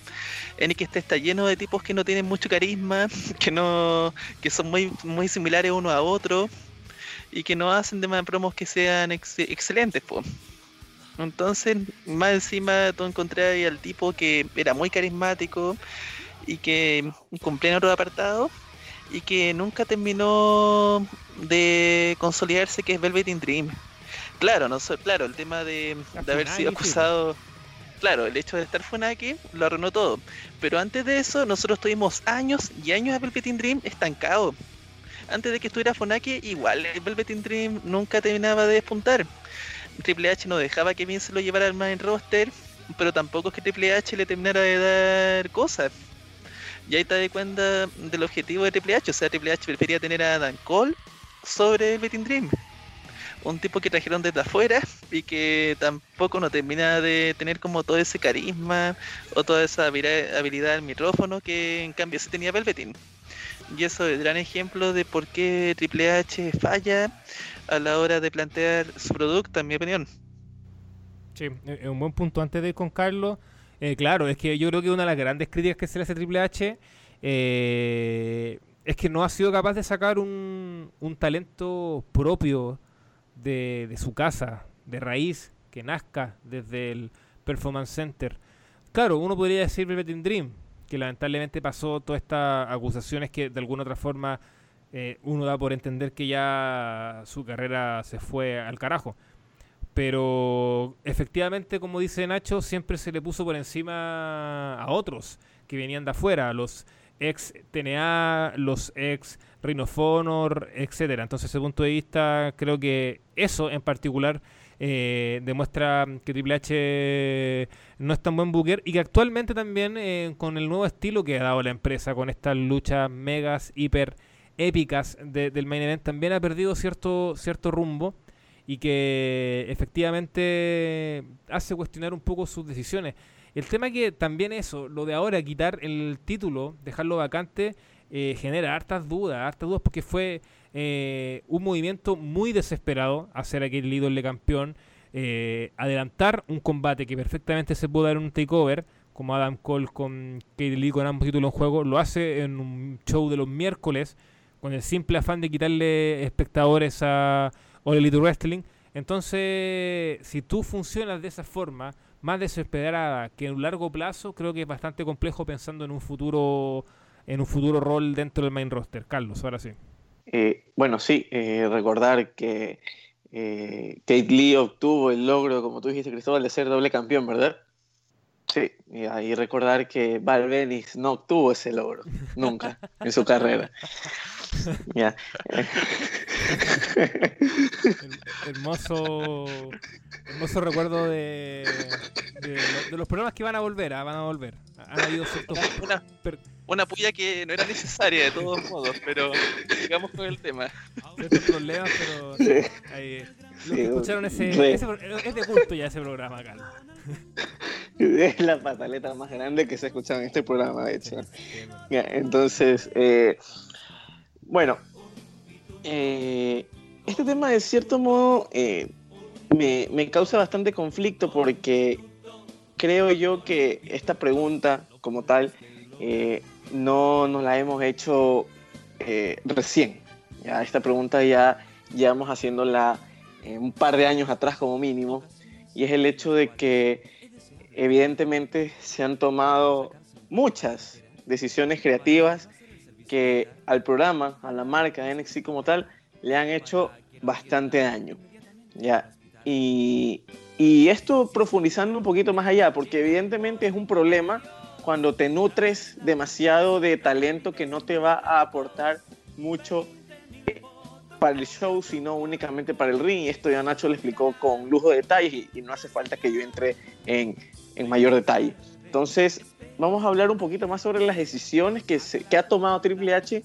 NXT está lleno de tipos que no tienen mucho carisma, <laughs> que no, que son muy, muy similares uno a otro, y que no hacen de más promos que sean excelentes, pues. Entonces, más encima tú encontré al tipo que era muy carismático y que cumplía en otro apartado y que nunca terminó de consolidarse que es Velvet in Dream. Claro, no claro, el tema de, haber sido acusado, claro, el hecho de estar Funaki lo arruinó todo. Pero antes de eso, nosotros tuvimos años y años de Velvet in Dream estancado. Antes de que estuviera Funaki, igual el Velvet in Dream nunca terminaba de despuntar. Triple H no dejaba que bien se lo llevara al main roster, pero tampoco es que Triple H le terminara de dar cosas. Y ahí te das cuenta del objetivo de Triple H, o sea, Triple H prefería tener a Dan Cole sobre el Betting Dream. Un tipo que trajeron desde afuera y que tampoco no termina de tener como todo ese carisma o toda esa habilidad del micrófono que en cambio se tenía Velveteen. Y eso es gran ejemplo de por qué Triple H falla a la hora de plantear su producto, en mi opinión. Sí, es un buen punto. Antes de ir con Carlos, eh, claro, es que yo creo que una de las grandes críticas que se le hace Triple H eh, es que no ha sido capaz de sacar un, talento propio de, de, su casa, de raíz, que nazca desde el Performance Center. Claro, uno podría decir Velvet Dream, que lamentablemente pasó todas estas acusaciones que de alguna otra forma eh, uno da por entender que ya su carrera se fue al carajo. Pero efectivamente, como dice Nacho, siempre se le puso por encima a otros que venían de afuera, los ex TNA, los ex Rhino Honor, etcétera. Entonces, ese punto de vista, creo que eso en particular eh, demuestra que Triple H no es tan buen booker y que actualmente también eh, con el nuevo estilo que ha dado la empresa, con estas luchas megas, hiper épicas del main event, también ha perdido cierto, cierto rumbo y que efectivamente hace cuestionar un poco sus decisiones. El tema que también eso, lo de ahora, quitar el título, dejarlo vacante, eh, genera hartas dudas, hartas dudas porque fue eh, un movimiento muy desesperado hacer aquel ídolo campeón, eh, adelantar un combate que perfectamente se pudo dar en un takeover, como Adam Cole con Katie Lee con ambos títulos en juego, lo hace en un show de los miércoles con el simple afán de quitarle espectadores a All Elite Wrestling. Entonces, si tú funcionas de esa forma, más desesperada que en un largo plazo, creo que es bastante complejo pensando en un futuro en un futuro rol dentro del main roster. Carlos, ahora sí. Eh, bueno, sí, eh, recordar que eh, Kate Lee obtuvo el logro, como tú dijiste, Cristóbal, de ser doble campeón, ¿verdad? Sí, y ahí recordar que Val Venis no obtuvo ese logro, nunca, en su carrera. Ya. hermoso, hermoso recuerdo de, de, los problemas que van a volver, ah, van a volver. Han habido ciertos... Una, una puya que no era necesaria de todos modos, pero sigamos con el tema. Ciertos problemas, pero sí. ahí, los que escucharon ese, ese, es de culto ya ese programa, Carlos. Es la pataleta más grande que se ha escuchado en este programa, de hecho. entonces, eh, bueno, eh, este tema de cierto modo eh, me, causa bastante conflicto porque creo yo que esta pregunta como tal no nos la hemos hecho recién. Esta pregunta ya llevamos haciéndola un par de años atrás como mínimo y es el hecho de que evidentemente se han tomado muchas decisiones creativas que al programa, a la marca de NXT como tal, le han hecho bastante daño. ¿ya? Y, y esto profundizando un poquito más allá, porque evidentemente es un problema cuando te nutres demasiado de talento que no te va a aportar mucho para el show, sino únicamente para el ring. Y esto ya Nacho le explicó con lujo de detalles y, no hace falta que yo entre en, en, mayor detalle. Entonces, vamos a hablar un poquito más sobre las decisiones que, ha tomado Triple H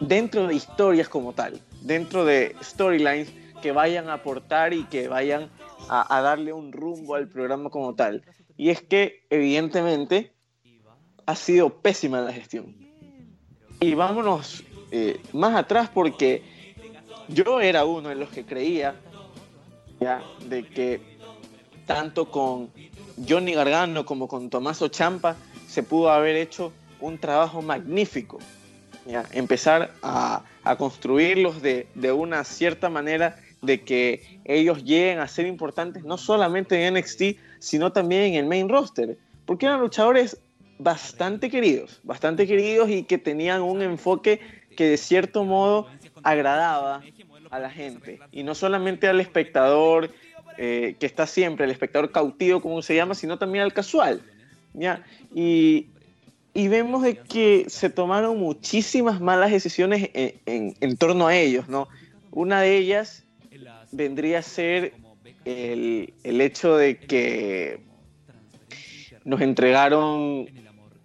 dentro de historias como tal, dentro de storylines que vayan a aportar y que vayan a, a darle un rumbo al programa como tal. Y es que, evidentemente, ha sido pésima la gestión. Y vámonos eh, más atrás porque yo era uno de los que creía ya, de que tanto con Johnny Gargano como con Tommaso Champa se pudo haber hecho un trabajo magnífico. empezar a, construirlos de, una cierta manera de que ellos lleguen a ser importantes no solamente en NXT, sino también en el main roster, porque eran luchadores bastante queridos, bastante queridos y que tenían un enfoque que de cierto modo agradaba a la gente, y no solamente al espectador eh, que está siempre, el espectador cautivo, como se llama, sino también al casual. ¿ya? Y, y vemos de que se tomaron muchísimas malas decisiones en, en, torno a ellos, ¿no? Una de ellas vendría a ser el, el hecho de que nos entregaron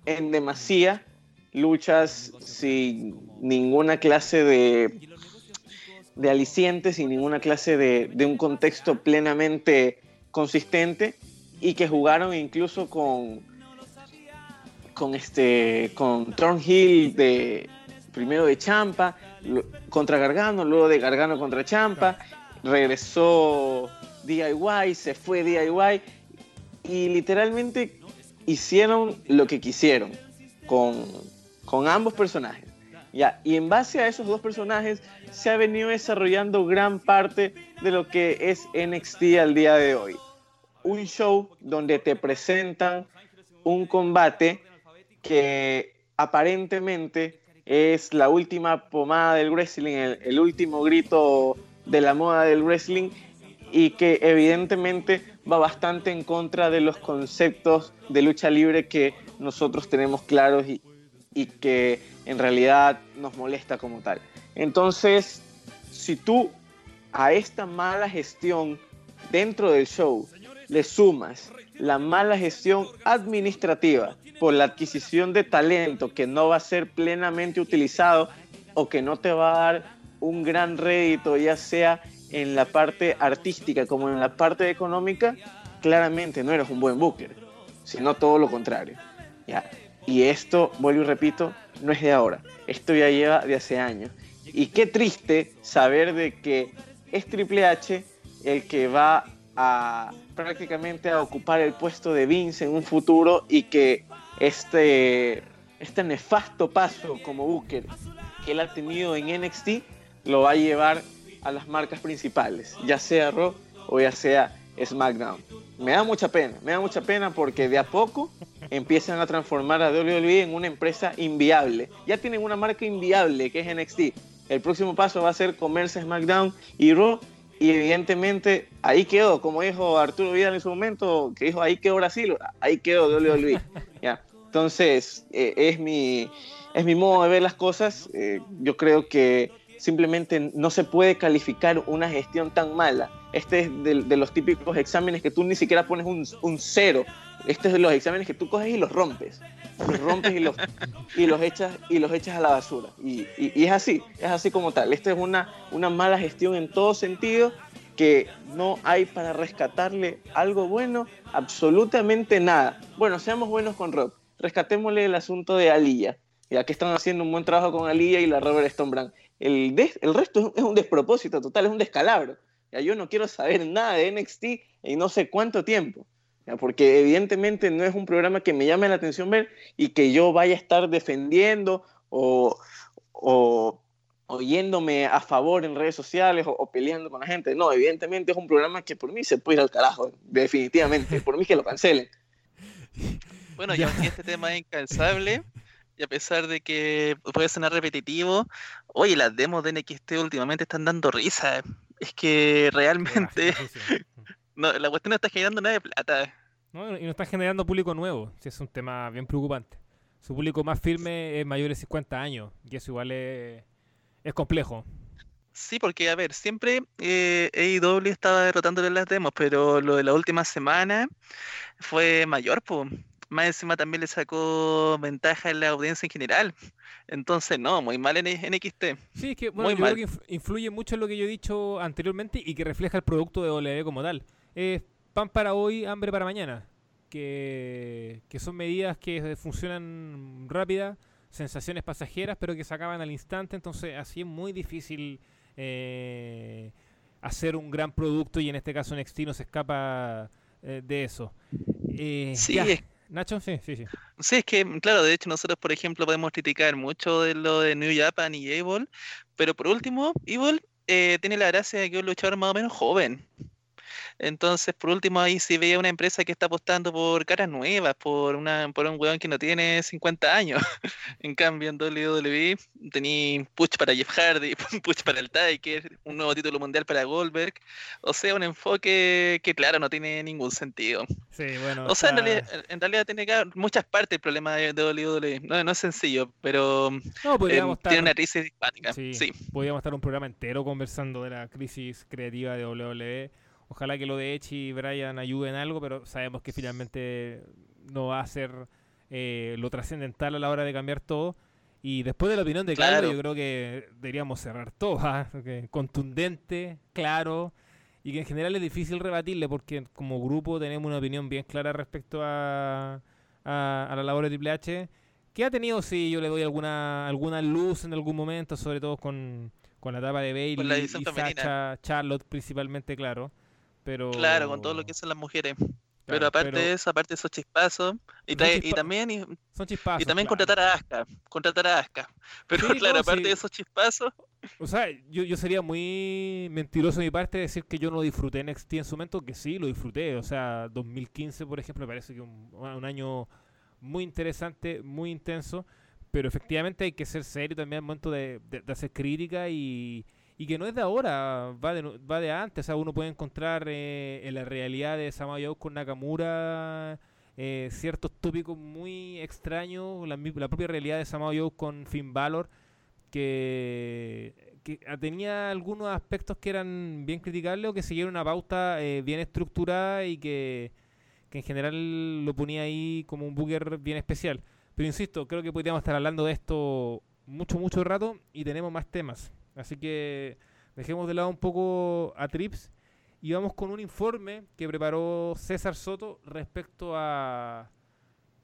en demasía luchas sin ninguna clase de, de alicientes, sin ninguna clase de, de un contexto plenamente consistente y que jugaron incluso con, con este con Thornhill de primero de Champa contra Gargano, luego de Gargano contra Champa, regresó DIY, se fue DIY y literalmente hicieron lo que quisieron con, con ambos personajes. Y en base a esos dos personajes se ha venido desarrollando gran parte de lo que es NXT al día de hoy. Un show donde te presentan un combate que aparentemente es la última pomada del wrestling, el, último grito de la moda del wrestling y que evidentemente va bastante en contra de los conceptos de lucha libre que nosotros tenemos claros y, y que en realidad nos molesta como tal. Entonces, si tú a esta mala gestión dentro del show le sumas la mala gestión administrativa por la adquisición de talento que no va a ser plenamente utilizado o que no te va a dar un gran rédito, ya sea en la parte artística como en la parte económica, claramente no eres un buen booker, sino todo lo contrario. ¿ya? Y esto, vuelvo y repito, no es de ahora, esto ya lleva de hace años. Y qué triste saber de que es Triple H el que va a prácticamente a ocupar el puesto de Vince en un futuro y que este, este nefasto paso como Booker que él ha tenido en NXT lo va a llevar a las marcas principales, ya sea Raw o ya sea SmackDown. Me da mucha pena, me da mucha pena porque de a poco empiezan a transformar a WWE en una empresa inviable. Ya tienen una marca inviable que es NXT. El próximo paso va a ser comerse SmackDown y Raw y evidentemente ahí quedó, como dijo Arturo Vidal en su momento, que dijo ahí quedó Brasil, ahí quedó WWE. <laughs> ¿ya? Entonces, eh, es, mi, es mi modo de ver las cosas. Eh, yo creo que simplemente no se puede calificar una gestión tan mala. Este es de, los típicos exámenes que tú ni siquiera pones un, un, cero. Este es de los exámenes que tú coges y los rompes. Los rompes y los, <laughs> y los, echas, y los echas a la basura. Y, y, es así, es así como tal. Esta es una, una mala gestión en todo sentido que no hay para rescatarle algo bueno, absolutamente nada. Bueno, seamos buenos con Rock. Rescatémosle el asunto de Aliyah, ya que están haciendo un buen trabajo con Aliyah y la Robert Stone Brand. El, el resto es un despropósito total, es un descalabro. Ya, yo no quiero saber nada de NXT en no sé cuánto tiempo porque evidentemente no es un programa que me llame la atención ver y que yo vaya a estar defendiendo o, o oyéndome a favor en redes sociales o, peleando con la gente. No, evidentemente es un programa que por mí se puede ir al carajo, definitivamente. Por mí que lo cancelen. <laughs> Bueno, ya este tema es incansable y a pesar de que puede sonar repetitivo, oye, las demos de NXT últimamente están dando risa. Es que realmente <laughs> No, la cuestión no está generando nada de plata. No, y no está generando público nuevo, si es un tema bien preocupante. Su público más firme es mayor de 50 años, y eso igual es, complejo. Sí, porque, a ver, siempre eh, AEW estaba derrotándole las demos, pero lo de la última semana fue mayor, pues. Más encima también le sacó ventaja en la audiencia en general. Entonces, no, muy mal en, NXT. Sí, es que, bueno, yo creo que influye mucho en lo que yo he dicho anteriormente y que refleja el producto de WWE como tal es pan para hoy, hambre para mañana. Que, son medidas que funcionan rápidas, sensaciones pasajeras, pero que se acaban al instante. Entonces, así es muy difícil eh, hacer un gran producto y en este caso NXT no se escapa eh, de eso. Eh, sí, Nacho, sí, sí, sí. Sí, es que, claro, de hecho nosotros, por ejemplo, podemos criticar mucho de lo de New Japan y Evil, pero por último, Evil eh, tiene la gracia de que es un luchador más o menos joven. Entonces, por último, ahí si veía una empresa que está apostando por caras nuevas, por una por un weón que no tiene 50 años. <laughs> en cambio, en WWE tenía push para Jeff Hardy, <laughs> push para el Tiger, un nuevo título mundial para Goldberg. O sea, un enfoque que, claro, no tiene ningún sentido. Sí, bueno. O sea, en, realidad, tiene muchas partes el problema de, WWE. No, es sencillo, pero em, tiene una crisis simpática. Sí, Podríamos estar un programa entero conversando de la crisis creativa de WWE Ojalá que lo de Edge y Brian ayuden en algo, pero sabemos que finalmente no va a ser eh, lo trascendental a la hora de cambiar todo. Y después de la opinión de Carlos, yo creo que deberíamos cerrar todo. <laughs> ¿ah? Contundente, claro, y que en general es difícil rebatirle porque como grupo tenemos una opinión bien clara respecto a, a, la labor de Triple H. Que ha tenido, si yo le doy alguna alguna luz en algún momento, sobre todo con, con la etapa de Bailey y Sacha, Charlotte principalmente, claro. Claro, con todo lo que son las mujeres. pero aparte de eso, aparte de esos chispazos, y, también y, también contratar a Aska, contratar a Aska. <laughs> Pero claro, aparte de esos chispazos. O sea, yo, yo sería muy mentiroso de mi parte decir que yo no disfruté NXT en su momento, que sí, lo disfruté. O sea, 2015, por ejemplo, me parece que un, un año muy interesante, muy intenso, pero efectivamente hay que ser serio también al momento de hacer crítica y, y que no es de ahora, va de, va de antes. O sea, uno puede encontrar eh, en la realidad de Samayo con Nakamura eh, ciertos tópicos muy extraños, la, la propia realidad de Samayo con Finn Balor, que, tenía algunos aspectos que eran bien criticables o que siguieron una pauta eh, bien estructurada y que, que en general lo ponía ahí como un booker bien especial. Pero insisto, creo que podríamos estar hablando de esto mucho, mucho rato y tenemos más temas. Así que dejemos de lado un poco a Trips y vamos con un informe que preparó César Soto respecto a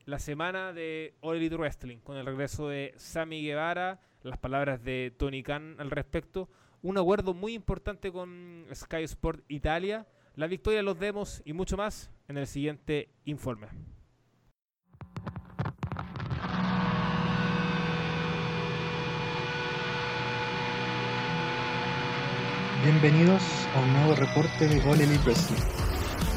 la semana de All Elite Wrestling, con el regreso de Sammy Guevara, las palabras de Tony Khan al respecto, un acuerdo muy importante con Sky Sport Italia, la victoria de los demos y mucho más en el siguiente informe. Bienvenidos a un nuevo reporte de All Elite Wrestling.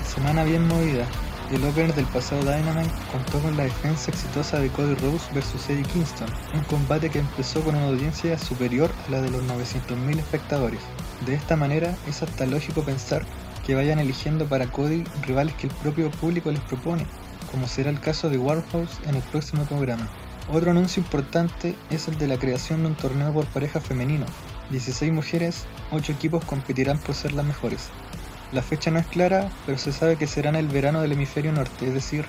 Semana bien movida. El opener del pasado Dynamite contó con la defensa exitosa de Cody Rose vs Eddie Kingston, un combate que empezó con una audiencia superior a la de los 900.000 espectadores. De esta manera es hasta lógico pensar que vayan eligiendo para Cody rivales que el propio público les propone, como será el caso de Warhorse en el próximo programa. Otro anuncio importante es el de la creación de un torneo por pareja femenino, 16 mujeres, 8 equipos competirán por ser las mejores. La fecha no es clara, pero se sabe que será en el verano del hemisferio norte, es decir,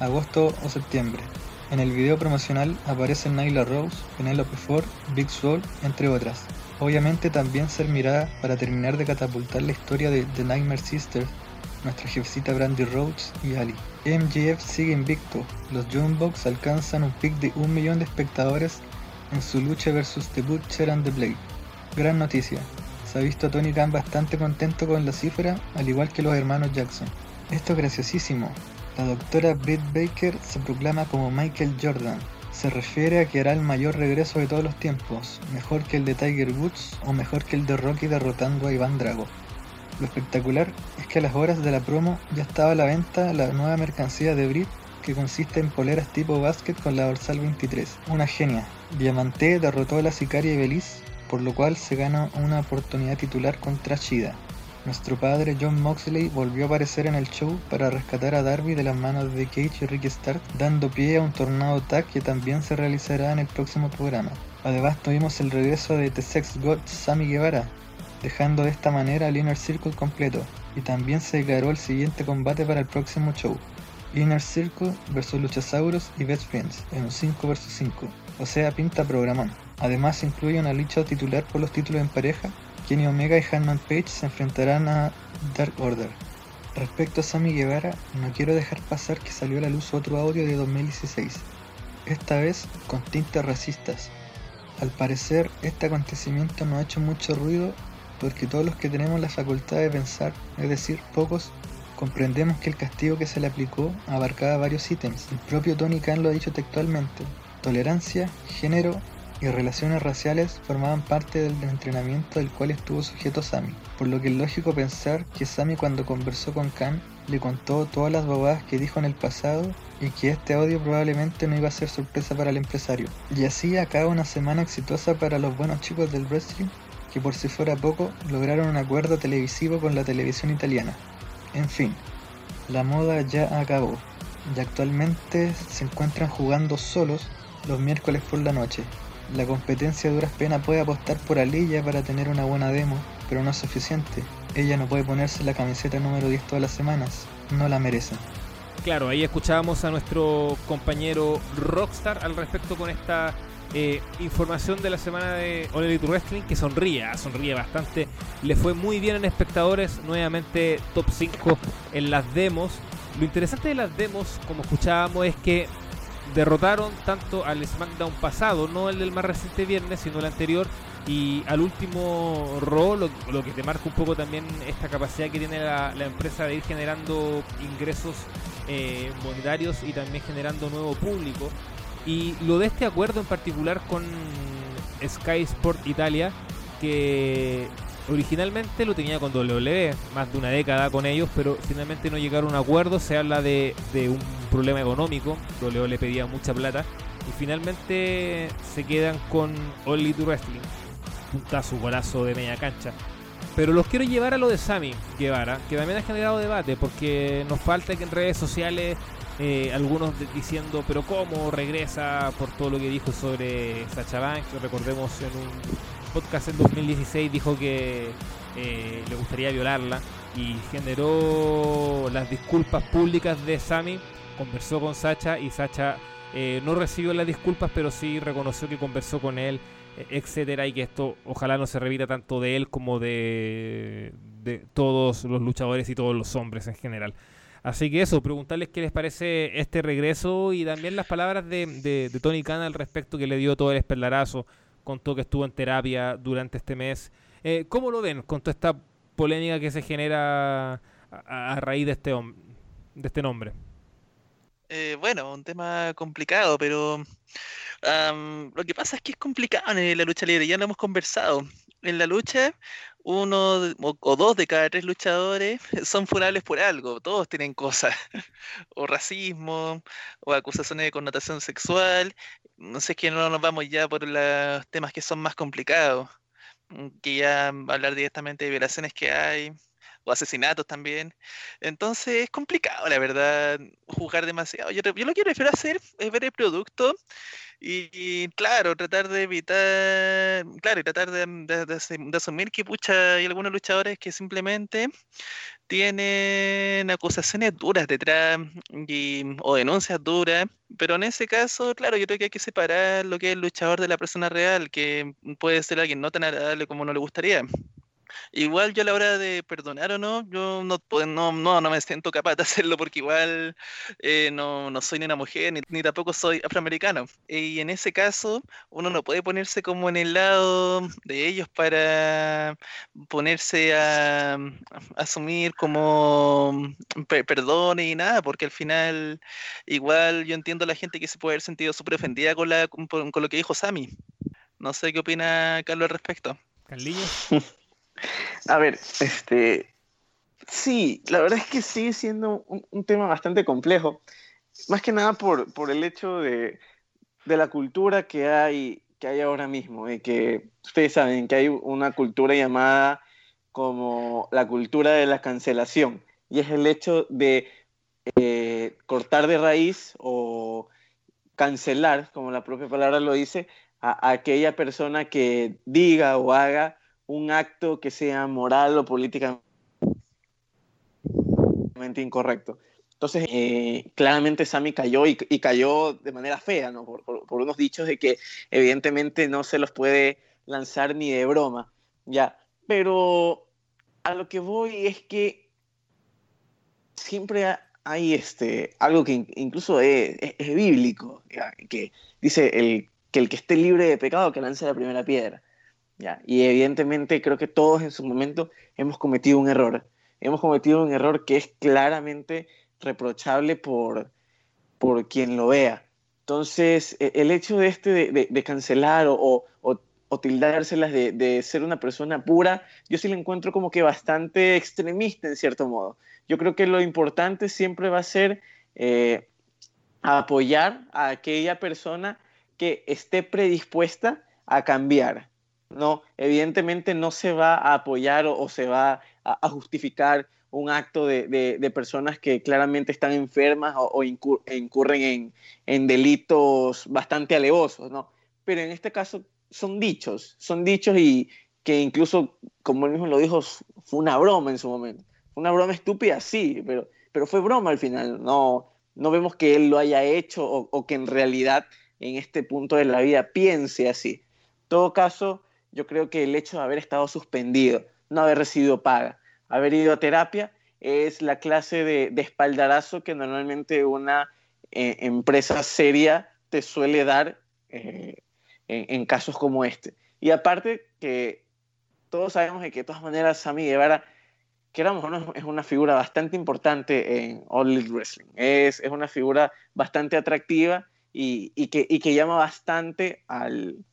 agosto o septiembre. En el video promocional aparecen Nyla Rose, Penelope Ford, Big Soul, entre otras. Obviamente también servirá para terminar de catapultar la historia de The Nightmare Sisters, nuestra jefecita Brandy Rhodes y Ali. MGF sigue invicto, los Bucks alcanzan un pic de un millón de espectadores en su lucha versus The Butcher and the Blade. Gran noticia. Se ha visto a Tony Khan bastante contento con la cifra, al igual que los hermanos Jackson. Esto es graciosísimo. La doctora Britt Baker se proclama como Michael Jordan. Se refiere a que hará el mayor regreso de todos los tiempos, mejor que el de Tiger Woods o mejor que el de Rocky derrotando a Iván Drago. Lo espectacular es que a las horas de la promo ya estaba a la venta la nueva mercancía de Britt que consiste en poleras tipo basket con la dorsal 23. Una genia. Diamante derrotó a la sicaria Belize por lo cual se gana una oportunidad titular contra Shida. Nuestro padre John Moxley volvió a aparecer en el show para rescatar a Darby de las manos de Cage y Ricky Stark, dando pie a un tornado tag que también se realizará en el próximo programa. Además tuvimos el regreso de The Sex God Sammy Guevara, dejando de esta manera al Inner Circle completo, y también se declaró el siguiente combate para el próximo show. Inner Circle vs Luchasaurus y Best Friends en un 5 vs 5, o sea pinta programón. Además incluye una lucha titular por los títulos en pareja. Kenny Omega y Hanman Page se enfrentarán a Dark Order. Respecto a Sammy Guevara, no quiero dejar pasar que salió a la luz otro audio de 2016, esta vez con tintes racistas. Al parecer, este acontecimiento no ha hecho mucho ruido porque todos los que tenemos la facultad de pensar, es decir, pocos, comprendemos que el castigo que se le aplicó abarcaba varios ítems. El propio Tony Khan lo ha dicho textualmente. Tolerancia, género y relaciones raciales formaban parte del entrenamiento del cual estuvo sujeto Sammy, por lo que es lógico pensar que Sammy cuando conversó con Khan le contó todas las bobadas que dijo en el pasado y que este audio probablemente no iba a ser sorpresa para el empresario. Y así acaba una semana exitosa para los buenos chicos del wrestling que por si fuera poco lograron un acuerdo televisivo con la televisión italiana. En fin, la moda ya acabó y actualmente se encuentran jugando solos los miércoles por la noche. La competencia de duras penas puede apostar por Alilla para tener una buena demo, pero no es suficiente. Ella no puede ponerse la camiseta número 10 todas las semanas, no la merecen. Claro, ahí escuchábamos a nuestro compañero Rockstar al respecto con esta eh, información de la semana de All Elite Wrestling que sonríe, ah, sonríe bastante. Le fue muy bien en espectadores, nuevamente top 5 en las demos. Lo interesante de las demos, como escuchábamos, es que derrotaron tanto al SmackDown pasado, no el del más reciente viernes, sino el anterior, y al último Raw, lo, que te marca un poco también esta capacidad que tiene la, empresa de ir generando ingresos eh, monetarios y también generando nuevo público. Y lo de este acuerdo en particular con Sky Sport Italia, que originalmente lo tenía con WWE, más de una década con ellos, pero finalmente no llegaron a un acuerdo, se habla de, un problema económico, WWE le pedía mucha plata, y finalmente se quedan con Only to Wrestling, puntazo, golazo de media cancha. Pero los quiero llevar a lo de Sammy Guevara, que también ha generado debate, porque nos falta que en redes sociales eh, algunos diciendo, pero ¿cómo regresa por todo lo que dijo sobre Sacha Banks? Recordemos en un podcast en 2016 dijo que eh, le gustaría violarla y generó las disculpas públicas de Sami. Conversó con Sacha y Sacha eh, no recibió las disculpas, pero sí reconoció que conversó con él, etcétera, y que esto ojalá no se repita tanto de él como de, de todos los luchadores y todos los hombres en general. Así que eso, preguntarles qué les parece este regreso y también las palabras de, de, Tony Khan al respecto que le dio todo el espaldarazo, contó que estuvo en terapia durante este mes. Eh, ¿Cómo lo ven con toda esta polémica que se genera a, raíz de este, de este nombre? Eh, bueno, un tema complicado, pero lo que pasa es que es complicado en la lucha libre, ya lo hemos conversado. En la lucha uno o, dos de cada tres luchadores <laughs> son funables por algo, todos tienen cosas, <laughs> o racismo, o acusaciones de connotación sexual, no sé, es que no nos vamos ya por los temas que son más complicados, mm, que ya hablar directamente de violaciones que hay, o asesinatos también. Entonces es complicado, la verdad, jugar demasiado. Yo, yo lo que prefiero hacer es ver el producto y, claro, tratar de evitar, claro, y tratar de, asumir que pucha, hay algunos luchadores que simplemente tienen acusaciones duras detrás y, o denuncias duras, pero en ese caso, claro, yo creo que hay que separar lo que es el luchador de la persona real, que puede ser alguien no tan agradable como no le gustaría. Igual yo a la hora de perdonar o no, yo no, no, no, no me siento capaz de <laughs> hacerlo porque igual eh, no, no, soy ni una mujer ni, ni, tampoco soy afroamericano. Y en ese caso uno no puede ponerse como en el lado de ellos para ponerse a, asumir como perdón y nada, porque al final igual yo entiendo a la gente que se puede haber sentido súper ofendida con, la, con, con, lo que dijo Sammy. No sé qué opina Carlos al respecto. Carliños. <laughs> A ver, este, sí, la verdad es que sigue siendo un, tema bastante complejo, más que nada por, por el hecho de, de, la cultura que hay, que hay ahora mismo, y que ustedes saben que hay una cultura llamada como la cultura de la cancelación, y es el hecho de eh, cortar de raíz o cancelar, como la propia palabra lo dice, a aquella persona que diga o haga un acto que sea moral o políticamente incorrecto. Entonces, eh, claramente Sammy cayó y, cayó de manera fea, ¿no? Por, unos dichos de que evidentemente no se los puede lanzar ni de broma, ya. Pero a lo que voy es que siempre hay este, algo que incluso es, bíblico, que dice el, que el que esté libre de pecado que lance la primera piedra. Y evidentemente creo que todos en su momento hemos cometido un error. hemos cometido un error que es claramente reprochable por, por quien lo vea. Entonces, e, el hecho de este de, cancelar o, o, tildárselas de, de, ser una persona pura, yo sí lo encuentro como que bastante extremista en cierto modo. Yo creo que lo importante siempre va a ser eh, apoyar a aquella persona que esté predispuesta a cambiar. No, evidentemente no se va a apoyar o, se va a, justificar un acto de, personas que claramente están enfermas o, incurren en, delitos bastante alevosos, ¿no? Pero en este caso son dichos, son dichos y que incluso, como él mismo lo dijo, fue una broma en su momento. Fue una broma estúpida, sí, pero, pero fue broma al final. No, no vemos que él lo haya hecho o, que en realidad en este punto de la vida piense así. En todo caso, yo creo que el hecho de haber estado suspendido, no haber recibido paga, haber ido a terapia, es la clase de, espaldarazo que normalmente una eh, empresa seria te suele dar eh, en, casos como este. Y aparte que todos sabemos que de todas maneras Sammy Guevara que era es una figura bastante importante en All Elite Wrestling. Es, es una figura bastante atractiva y, y, que, y, que, llama bastante al,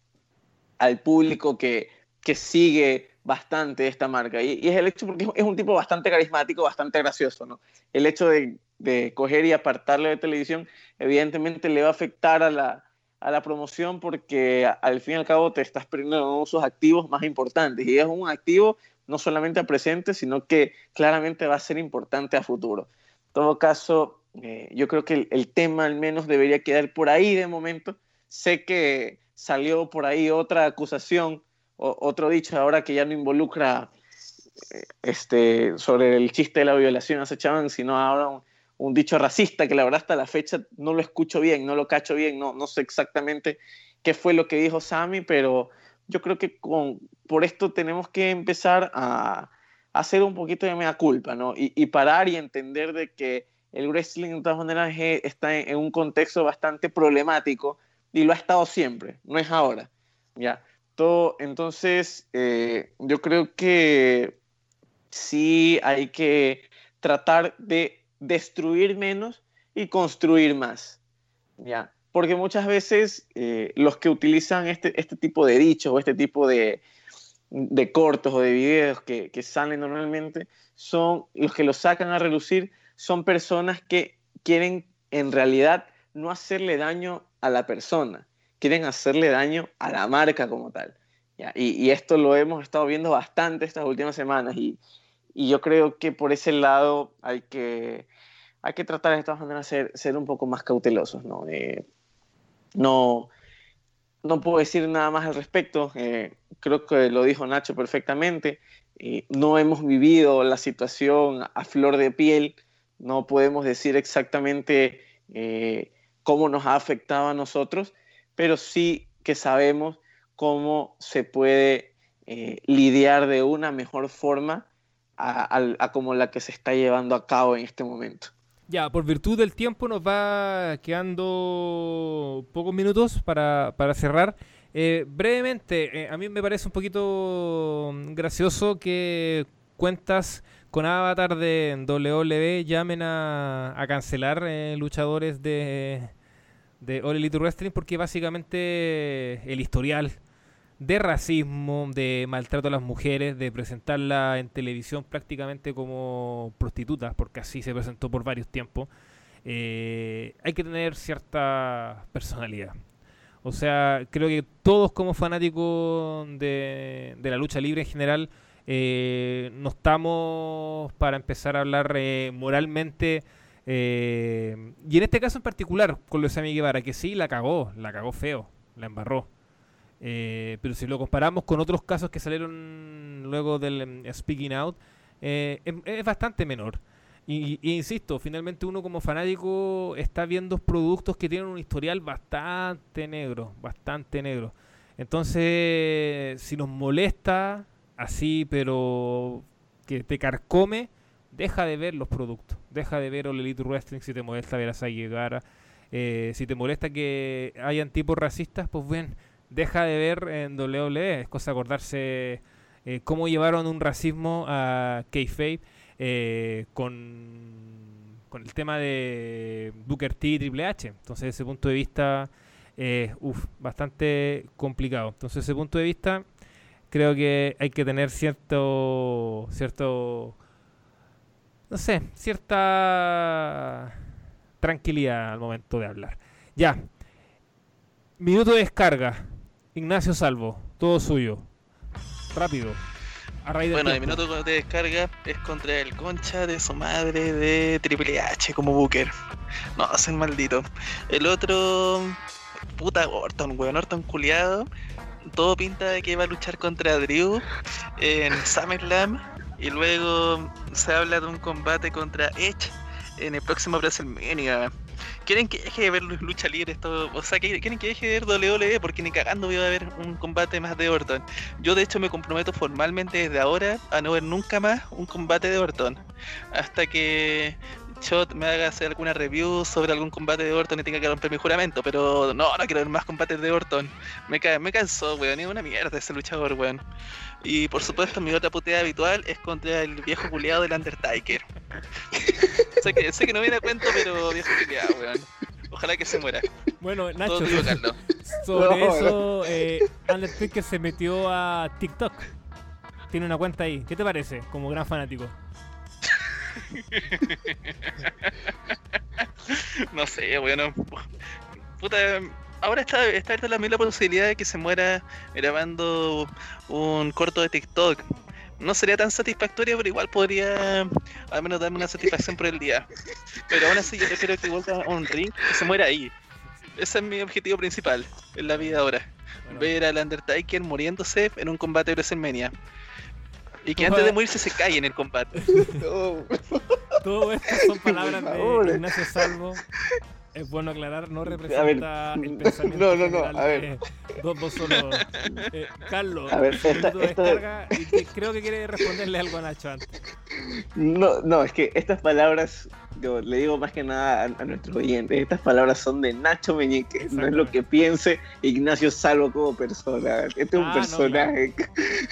al público que, que, sigue bastante esta marca. Y, es el hecho porque es un tipo bastante carismático, bastante gracioso. ¿no? El hecho de, de coger y apartarle de televisión, evidentemente le va a afectar a la, a la promoción porque al fin y al cabo te estás perdiendo sus activos más importantes. Y es un activo no solamente a presente, sino que claramente va a ser importante a futuro. En todo caso, eh, yo creo que el, tema al menos debería quedar por ahí de momento. Sé que salió por ahí otra acusación, o, otro dicho ahora que ya no involucra eh, este, sobre el chiste de la violación a Sechaban, sino ahora un, dicho racista que la verdad hasta la fecha no lo escucho bien, no lo cacho bien, no, no sé exactamente qué fue lo que dijo Sammy, pero yo creo que con, por esto tenemos que empezar a, hacer un poquito de mea culpa, ¿no? Y, parar y entender de que el wrestling de todas maneras está en, un contexto bastante problemático y lo ha estado siempre, no es ahora, ¿ya? Todo, entonces, eh, yo creo que sí hay que tratar de destruir menos y construir más, ¿ya? porque muchas veces eh, los que utilizan este, este tipo de dichos o este tipo de, de cortos o de videos que, que, salen normalmente son los que los sacan a relucir, son personas que quieren en realidad no hacerle daño a la persona, quieren hacerle daño a la marca como tal. Y, esto lo hemos estado viendo bastante estas últimas semanas y, y yo creo que por ese lado hay que, hay que tratar de todas maneras ser, ser un poco más cautelosos, ¿no? Eh, no, no puedo decir nada más al respecto. Eh, creo que lo dijo Nacho perfectamente. Eh, no hemos vivido la situación a flor de piel. No podemos decir exactamente eh, cómo nos ha afectado a nosotros, pero sí que sabemos cómo se puede lidiar de una mejor forma a como la que se está llevando a cabo en este momento. Ya, por virtud del tiempo nos va quedando pocos minutos para, cerrar. Eh, brevemente, eh, a mí me parece un poquito gracioso que cuentas con Avatar de WWE llamen a, cancelar eh, luchadores de, de All Elite Wrestling porque básicamente el historial de racismo, de maltrato a las mujeres, de presentarla en televisión prácticamente como prostitutas, porque así se presentó por varios tiempos, eh, hay que tener cierta personalidad. O sea, creo que todos como fanáticos de, la lucha libre en general, eh, no estamos para empezar a hablar eh, moralmente, y en este caso en particular con Luis Sammy Guevara, que sí la cagó, la cagó feo, la embarró. Eh, pero si lo comparamos con otros casos que salieron luego del em, Speaking Out, eh, es, bastante menor. Y, insisto, finalmente uno como fanático está viendo productos que tienen un historial bastante negro, bastante negro. Entonces, si nos molesta así, pero que te carcome, deja de ver los productos. Deja de ver All Elite Wrestling si te molesta ver a Sai eh, si te molesta que hayan tipos racistas, pues bien deja de ver en WWE. Es cosa acordarse eh, cómo llevaron un racismo a Kayfabe. eh, con, con el tema de Booker T y Triple H. Entonces, ese punto de vista, eh, bastante complicado. Entonces, ese punto de vista, creo que hay que tener cierto, cierto, no sé, cierta tranquilidad al momento de hablar. Ya, minuto de descarga. Ignacio Salvo, todo suyo. Rápido. A raíz del Bueno, el minuto de descarga es contra el concha de su madre de Triple H como Booker. No, hacen maldito. El otro, puta Orton, weón, Orton culiado. Todo pinta de que va a luchar contra Drew en SummerSlam. Y luego se habla de un combate contra Edge en el próximo WrestleMania. ¿Quieren que deje de ver lu- lucha libre esto? O sea, quieren que deje de ver WWE porque ni cagando voy a ver un combate más de Orton. Yo de hecho me comprometo formalmente desde ahora a no ver nunca más un combate de Orton. Hasta que Shot me haga hacer alguna review sobre algún combate de Orton y tenga que romper mi juramento. Pero no, no quiero ver más combates de Orton. Me, ca me cansó, weón. Es una mierda ese luchador, weón. Y por supuesto mi otra puteada habitual es contra el viejo culiado del Undertaker. <laughs> sé, que, sé que no viene a cuento, pero viejo culiado, weón. Ojalá que se muera. Bueno, Nacho, Todo tuyo, Carlos. <laughs> sobre No, eso, eh, Undertaker se metió a TikTok. Tiene una cuenta ahí. ¿Qué te parece? Como gran fanático. <laughs> No sé, bueno. Puta, ahora está, está abierta también la posibilidad de que se muera grabando un corto de TikTok. No sería tan satisfactorio, pero igual podría al menos darme una satisfacción por el día. Pero aún así yo prefiero que vuelva a un ring y se muera ahí. Ese es mi objetivo principal en la vida ahora. Bueno, Ver al Undertaker muriéndose en un combate de WrestleMania. Y que antes de morirse se cae en el combate. <laughs> No. todo esto son palabras de Ignacio Salvo. Es bueno aclarar, no representa el no, pensamiento no, no, general a ver. dos, dos solo. Eh, Carlos, A ver, esta- minuto de esta- descarga y que- creo que quiere responderle algo a Nacho antes. No, no, es que estas palabras, yo le digo más que nada a, a nuestros oyentes, estas palabras son de Nacho Meñique, no es lo que piense Ignacio Salvo como persona. Este es un Ah, no, personaje.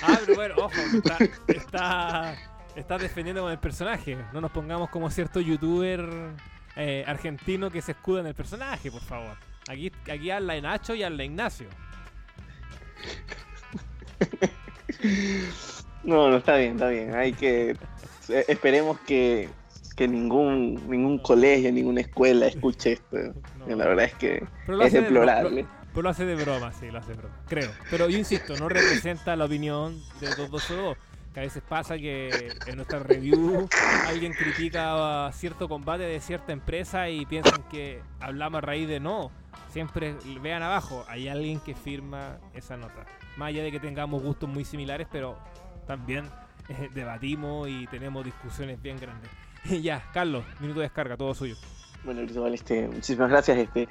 Ah, pero bueno, ojo, está, está, está defendiendo con el personaje. No nos pongamos como cierto youtuber eh, argentino que se escuda en el personaje, por favor. Aquí, aquí habla de Nacho y habla de Ignacio. No, no, está bien, está bien. Hay que. eh, Esperemos que, que ningún, ningún colegio, ninguna escuela escuche esto. <laughs> No. La verdad es que es de deplorable. lo- pero lo hace de broma, sí, lo hace de broma. Creo. Pero yo insisto, no representa la opinión de 222. Que a veces pasa que en nuestra review alguien critica cierto combate de cierta empresa y piensan que hablamos a raíz de no. Siempre vean abajo, hay alguien que firma esa nota. Más allá de que tengamos gustos muy similares, pero también eh, debatimos y tenemos discusiones bien grandes. <laughs> ya, Carlos, minuto de descarga, todo suyo. Bueno, Cristóbal, este, muchísimas gracias. Este,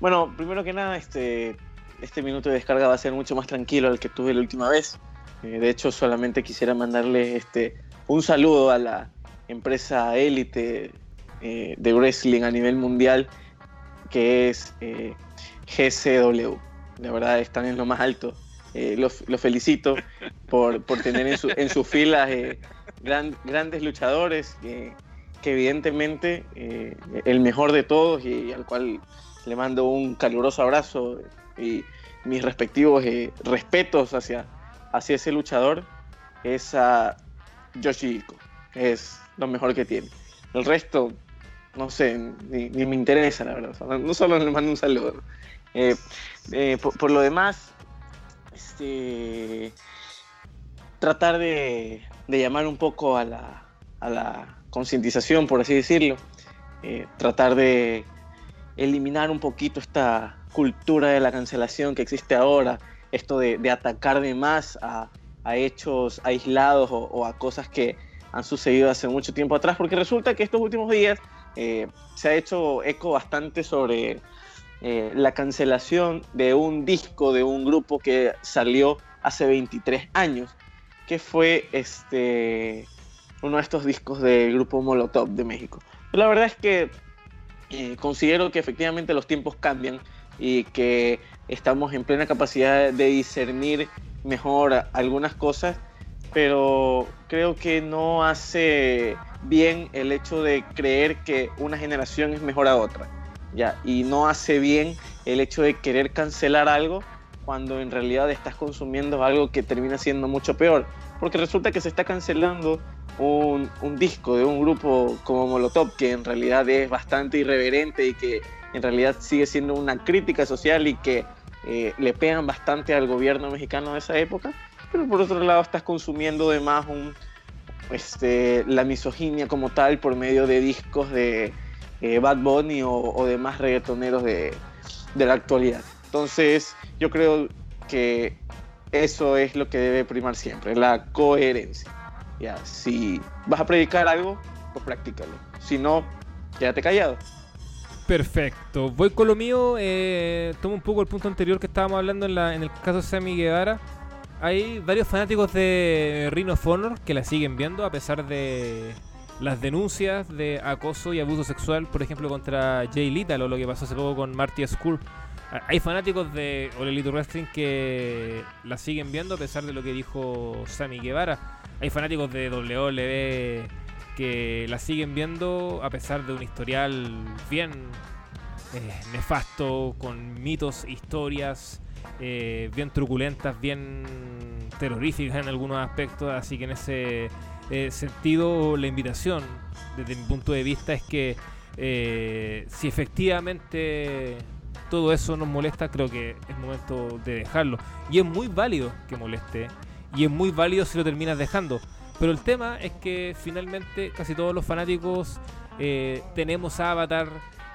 bueno, primero que nada, este, este minuto de descarga va a ser mucho más tranquilo al que tuve la última vez. Eh, de hecho, solamente quisiera mandarle este, un saludo a la empresa élite eh, de wrestling a nivel mundial, que es eh, GCW. La verdad, están en lo más alto. Los felicito por, por tener en, su, sus filas gran- grandes luchadores. que evidentemente el mejor de todos y al cual le mando un caluroso abrazo y mis respectivos respetos hacia, hacia ese luchador es a Yoshihiko. Es lo mejor que tiene. El resto, no sé, ni, me interesa, la verdad. No solo le mando un saludo. Eh, eh, por, lo demás, este, tratar de, llamar un poco a la, a la concientización, por así decirlo. Eh, tratar de eliminar un poquito esta cultura de la cancelación que existe ahora, esto de, atacar de más a, hechos aislados o, a cosas que han sucedido hace mucho tiempo atrás, porque resulta que estos últimos días eh, se ha hecho eco bastante sobre eh, la cancelación de un disco de un grupo que salió hace 23 años, que fue este uno de estos discos del grupo Molotov de México. La verdad es que eh, considero que efectivamente los tiempos cambian y que estamos en plena capacidad de discernir mejor algunas cosas, pero creo que no hace bien el hecho de creer que una generación es mejor a otra, ¿ya? Y no hace bien el hecho de querer cancelar algo cuando en realidad estás consumiendo algo que termina siendo mucho peor. Porque resulta que se está cancelando un, un, disco de un grupo como Molotov, que en realidad es bastante irreverente y que en realidad sigue siendo una crítica social y que eh, le pegan bastante al gobierno mexicano de esa época. Pero por otro lado estás consumiendo además un, este, la misoginia como tal por medio de discos de eh, Bad Bunny o, o demás reggaetoneros de, de la actualidad. Entonces, yo creo que eso es lo que debe primar siempre, la coherencia. Ya, si vas a predicar algo, pues practícalo. Si no, quédate callado. Perfecto. Voy con lo mío. Eh, tomo un poco el punto anterior que estábamos hablando en, la, en el caso de Sammy Guevara. Hay varios fanáticos de of Honor que la siguen viendo a pesar de las denuncias de acoso y abuso sexual, por ejemplo, contra Jay Little o lo que pasó hace poco con Marty School. Hay fanáticos de All Elite Wrestling que la siguen viendo a pesar de lo que dijo Sammy Guevara. Hay fanáticos de WWE que la siguen viendo a pesar de un historial bien eh, nefasto, con mitos, historias eh, bien truculentas, bien terroríficas en algunos aspectos. Así que en ese eh, sentido, la invitación, desde mi punto de vista, es que eh, si efectivamente todo eso nos molesta, creo que es momento de dejarlo. Y es muy válido que moleste. Y es muy válido si lo terminas dejando. Pero el tema es que finalmente casi todos los fanáticos eh, tenemos Avatar.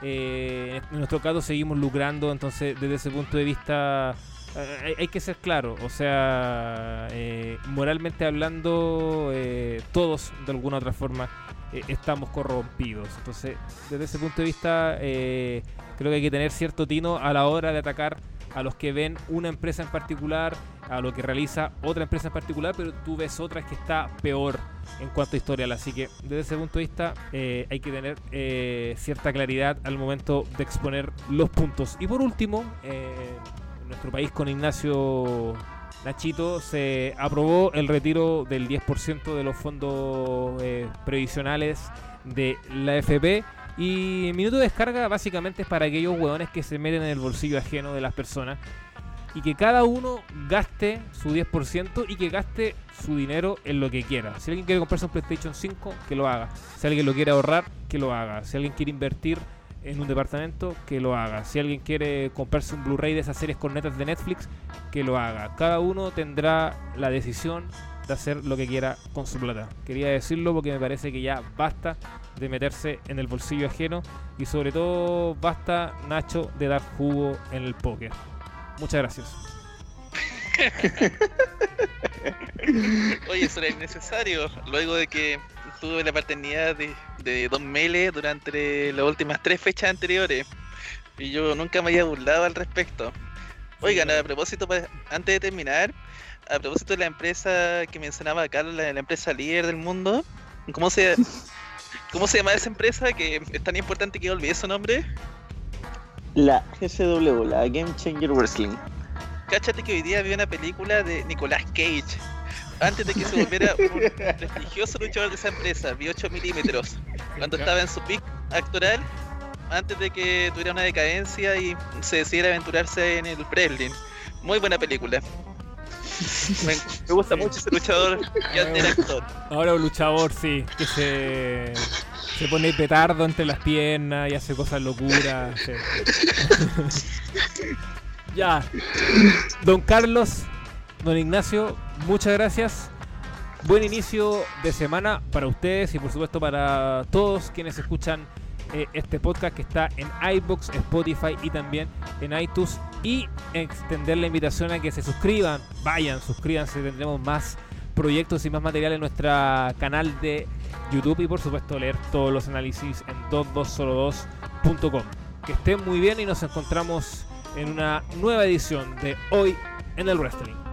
Eh, en nuestro caso seguimos lucrando. Entonces desde ese punto de vista eh, hay, que ser claro. O sea, eh, moralmente hablando, todos de alguna u otra forma estamos corrompidos. Entonces desde ese punto de vista creo que hay que tener cierto tino a la hora de atacar a los que ven una empresa en particular, a lo que realiza otra empresa en particular, pero tú ves otra que está peor en cuanto a historial. Así que desde ese punto de vista eh, hay que tener eh, cierta claridad al momento de exponer los puntos. Y por último, eh, en nuestro país con Ignacio Nachito se aprobó el retiro del 10% de los fondos previsionales de la FP y minuto de descarga básicamente es para aquellos hueones que se meten en el bolsillo ajeno de las personas y que cada uno gaste su 10% y que gaste su dinero en lo que quiera. Si alguien quiere comprarse un PlayStation 5, que lo haga. Si alguien lo quiere ahorrar, que lo haga. Si alguien quiere invertir en un departamento, que lo haga. Si alguien quiere comprarse un Blu-ray de esas series cornetas de Netflix, que lo haga. Cada uno tendrá la decisión de hacer lo que quiera con su plata. Quería decirlo porque me parece que ya basta de meterse en el bolsillo ajeno y sobre todo basta Nacho de dar jugo en el póker. Muchas gracias. <laughs> Oye, eso era innecesario. Luego de que tuve la paternidad de, de Don Mele durante las últimas tres fechas anteriores. Y yo nunca me había burlado al respecto. Oigan, a propósito, antes de terminar, a propósito de la empresa que mencionaba Carlos, la, la empresa líder del mundo, ¿cómo se, ¿cómo se llama esa empresa que es tan importante que olvidé su nombre? La GCW, la Game Changer Wrestling. Cáchate que hoy día vi una película de Nicolas Cage. Antes de que se volviera un <laughs> prestigioso luchador de esa empresa, vi 8 milímetros. Cuando estaba en su pick actoral, antes de que tuviera una decadencia y se decidiera aventurarse en el Breslin. Muy buena película. Me, me gusta mucho ese luchador y antes era actor. Ahora un luchador, sí, que se, se pone petardo entre las piernas y hace cosas locuras. sí. <laughs> ya. Don Carlos, don Ignacio, muchas gracias. Buen inicio de semana para ustedes y por supuesto para todos quienes escuchan eh, este podcast que está en iBox, Spotify y también en iTunes. Y extender la invitación a que se suscriban, vayan, suscríbanse, tendremos más proyectos y más material en nuestro canal de YouTube y por supuesto leer todos los análisis en 2202.com. Que estén muy bien y nos encontramos en una nueva edición de Hoy en el Wrestling.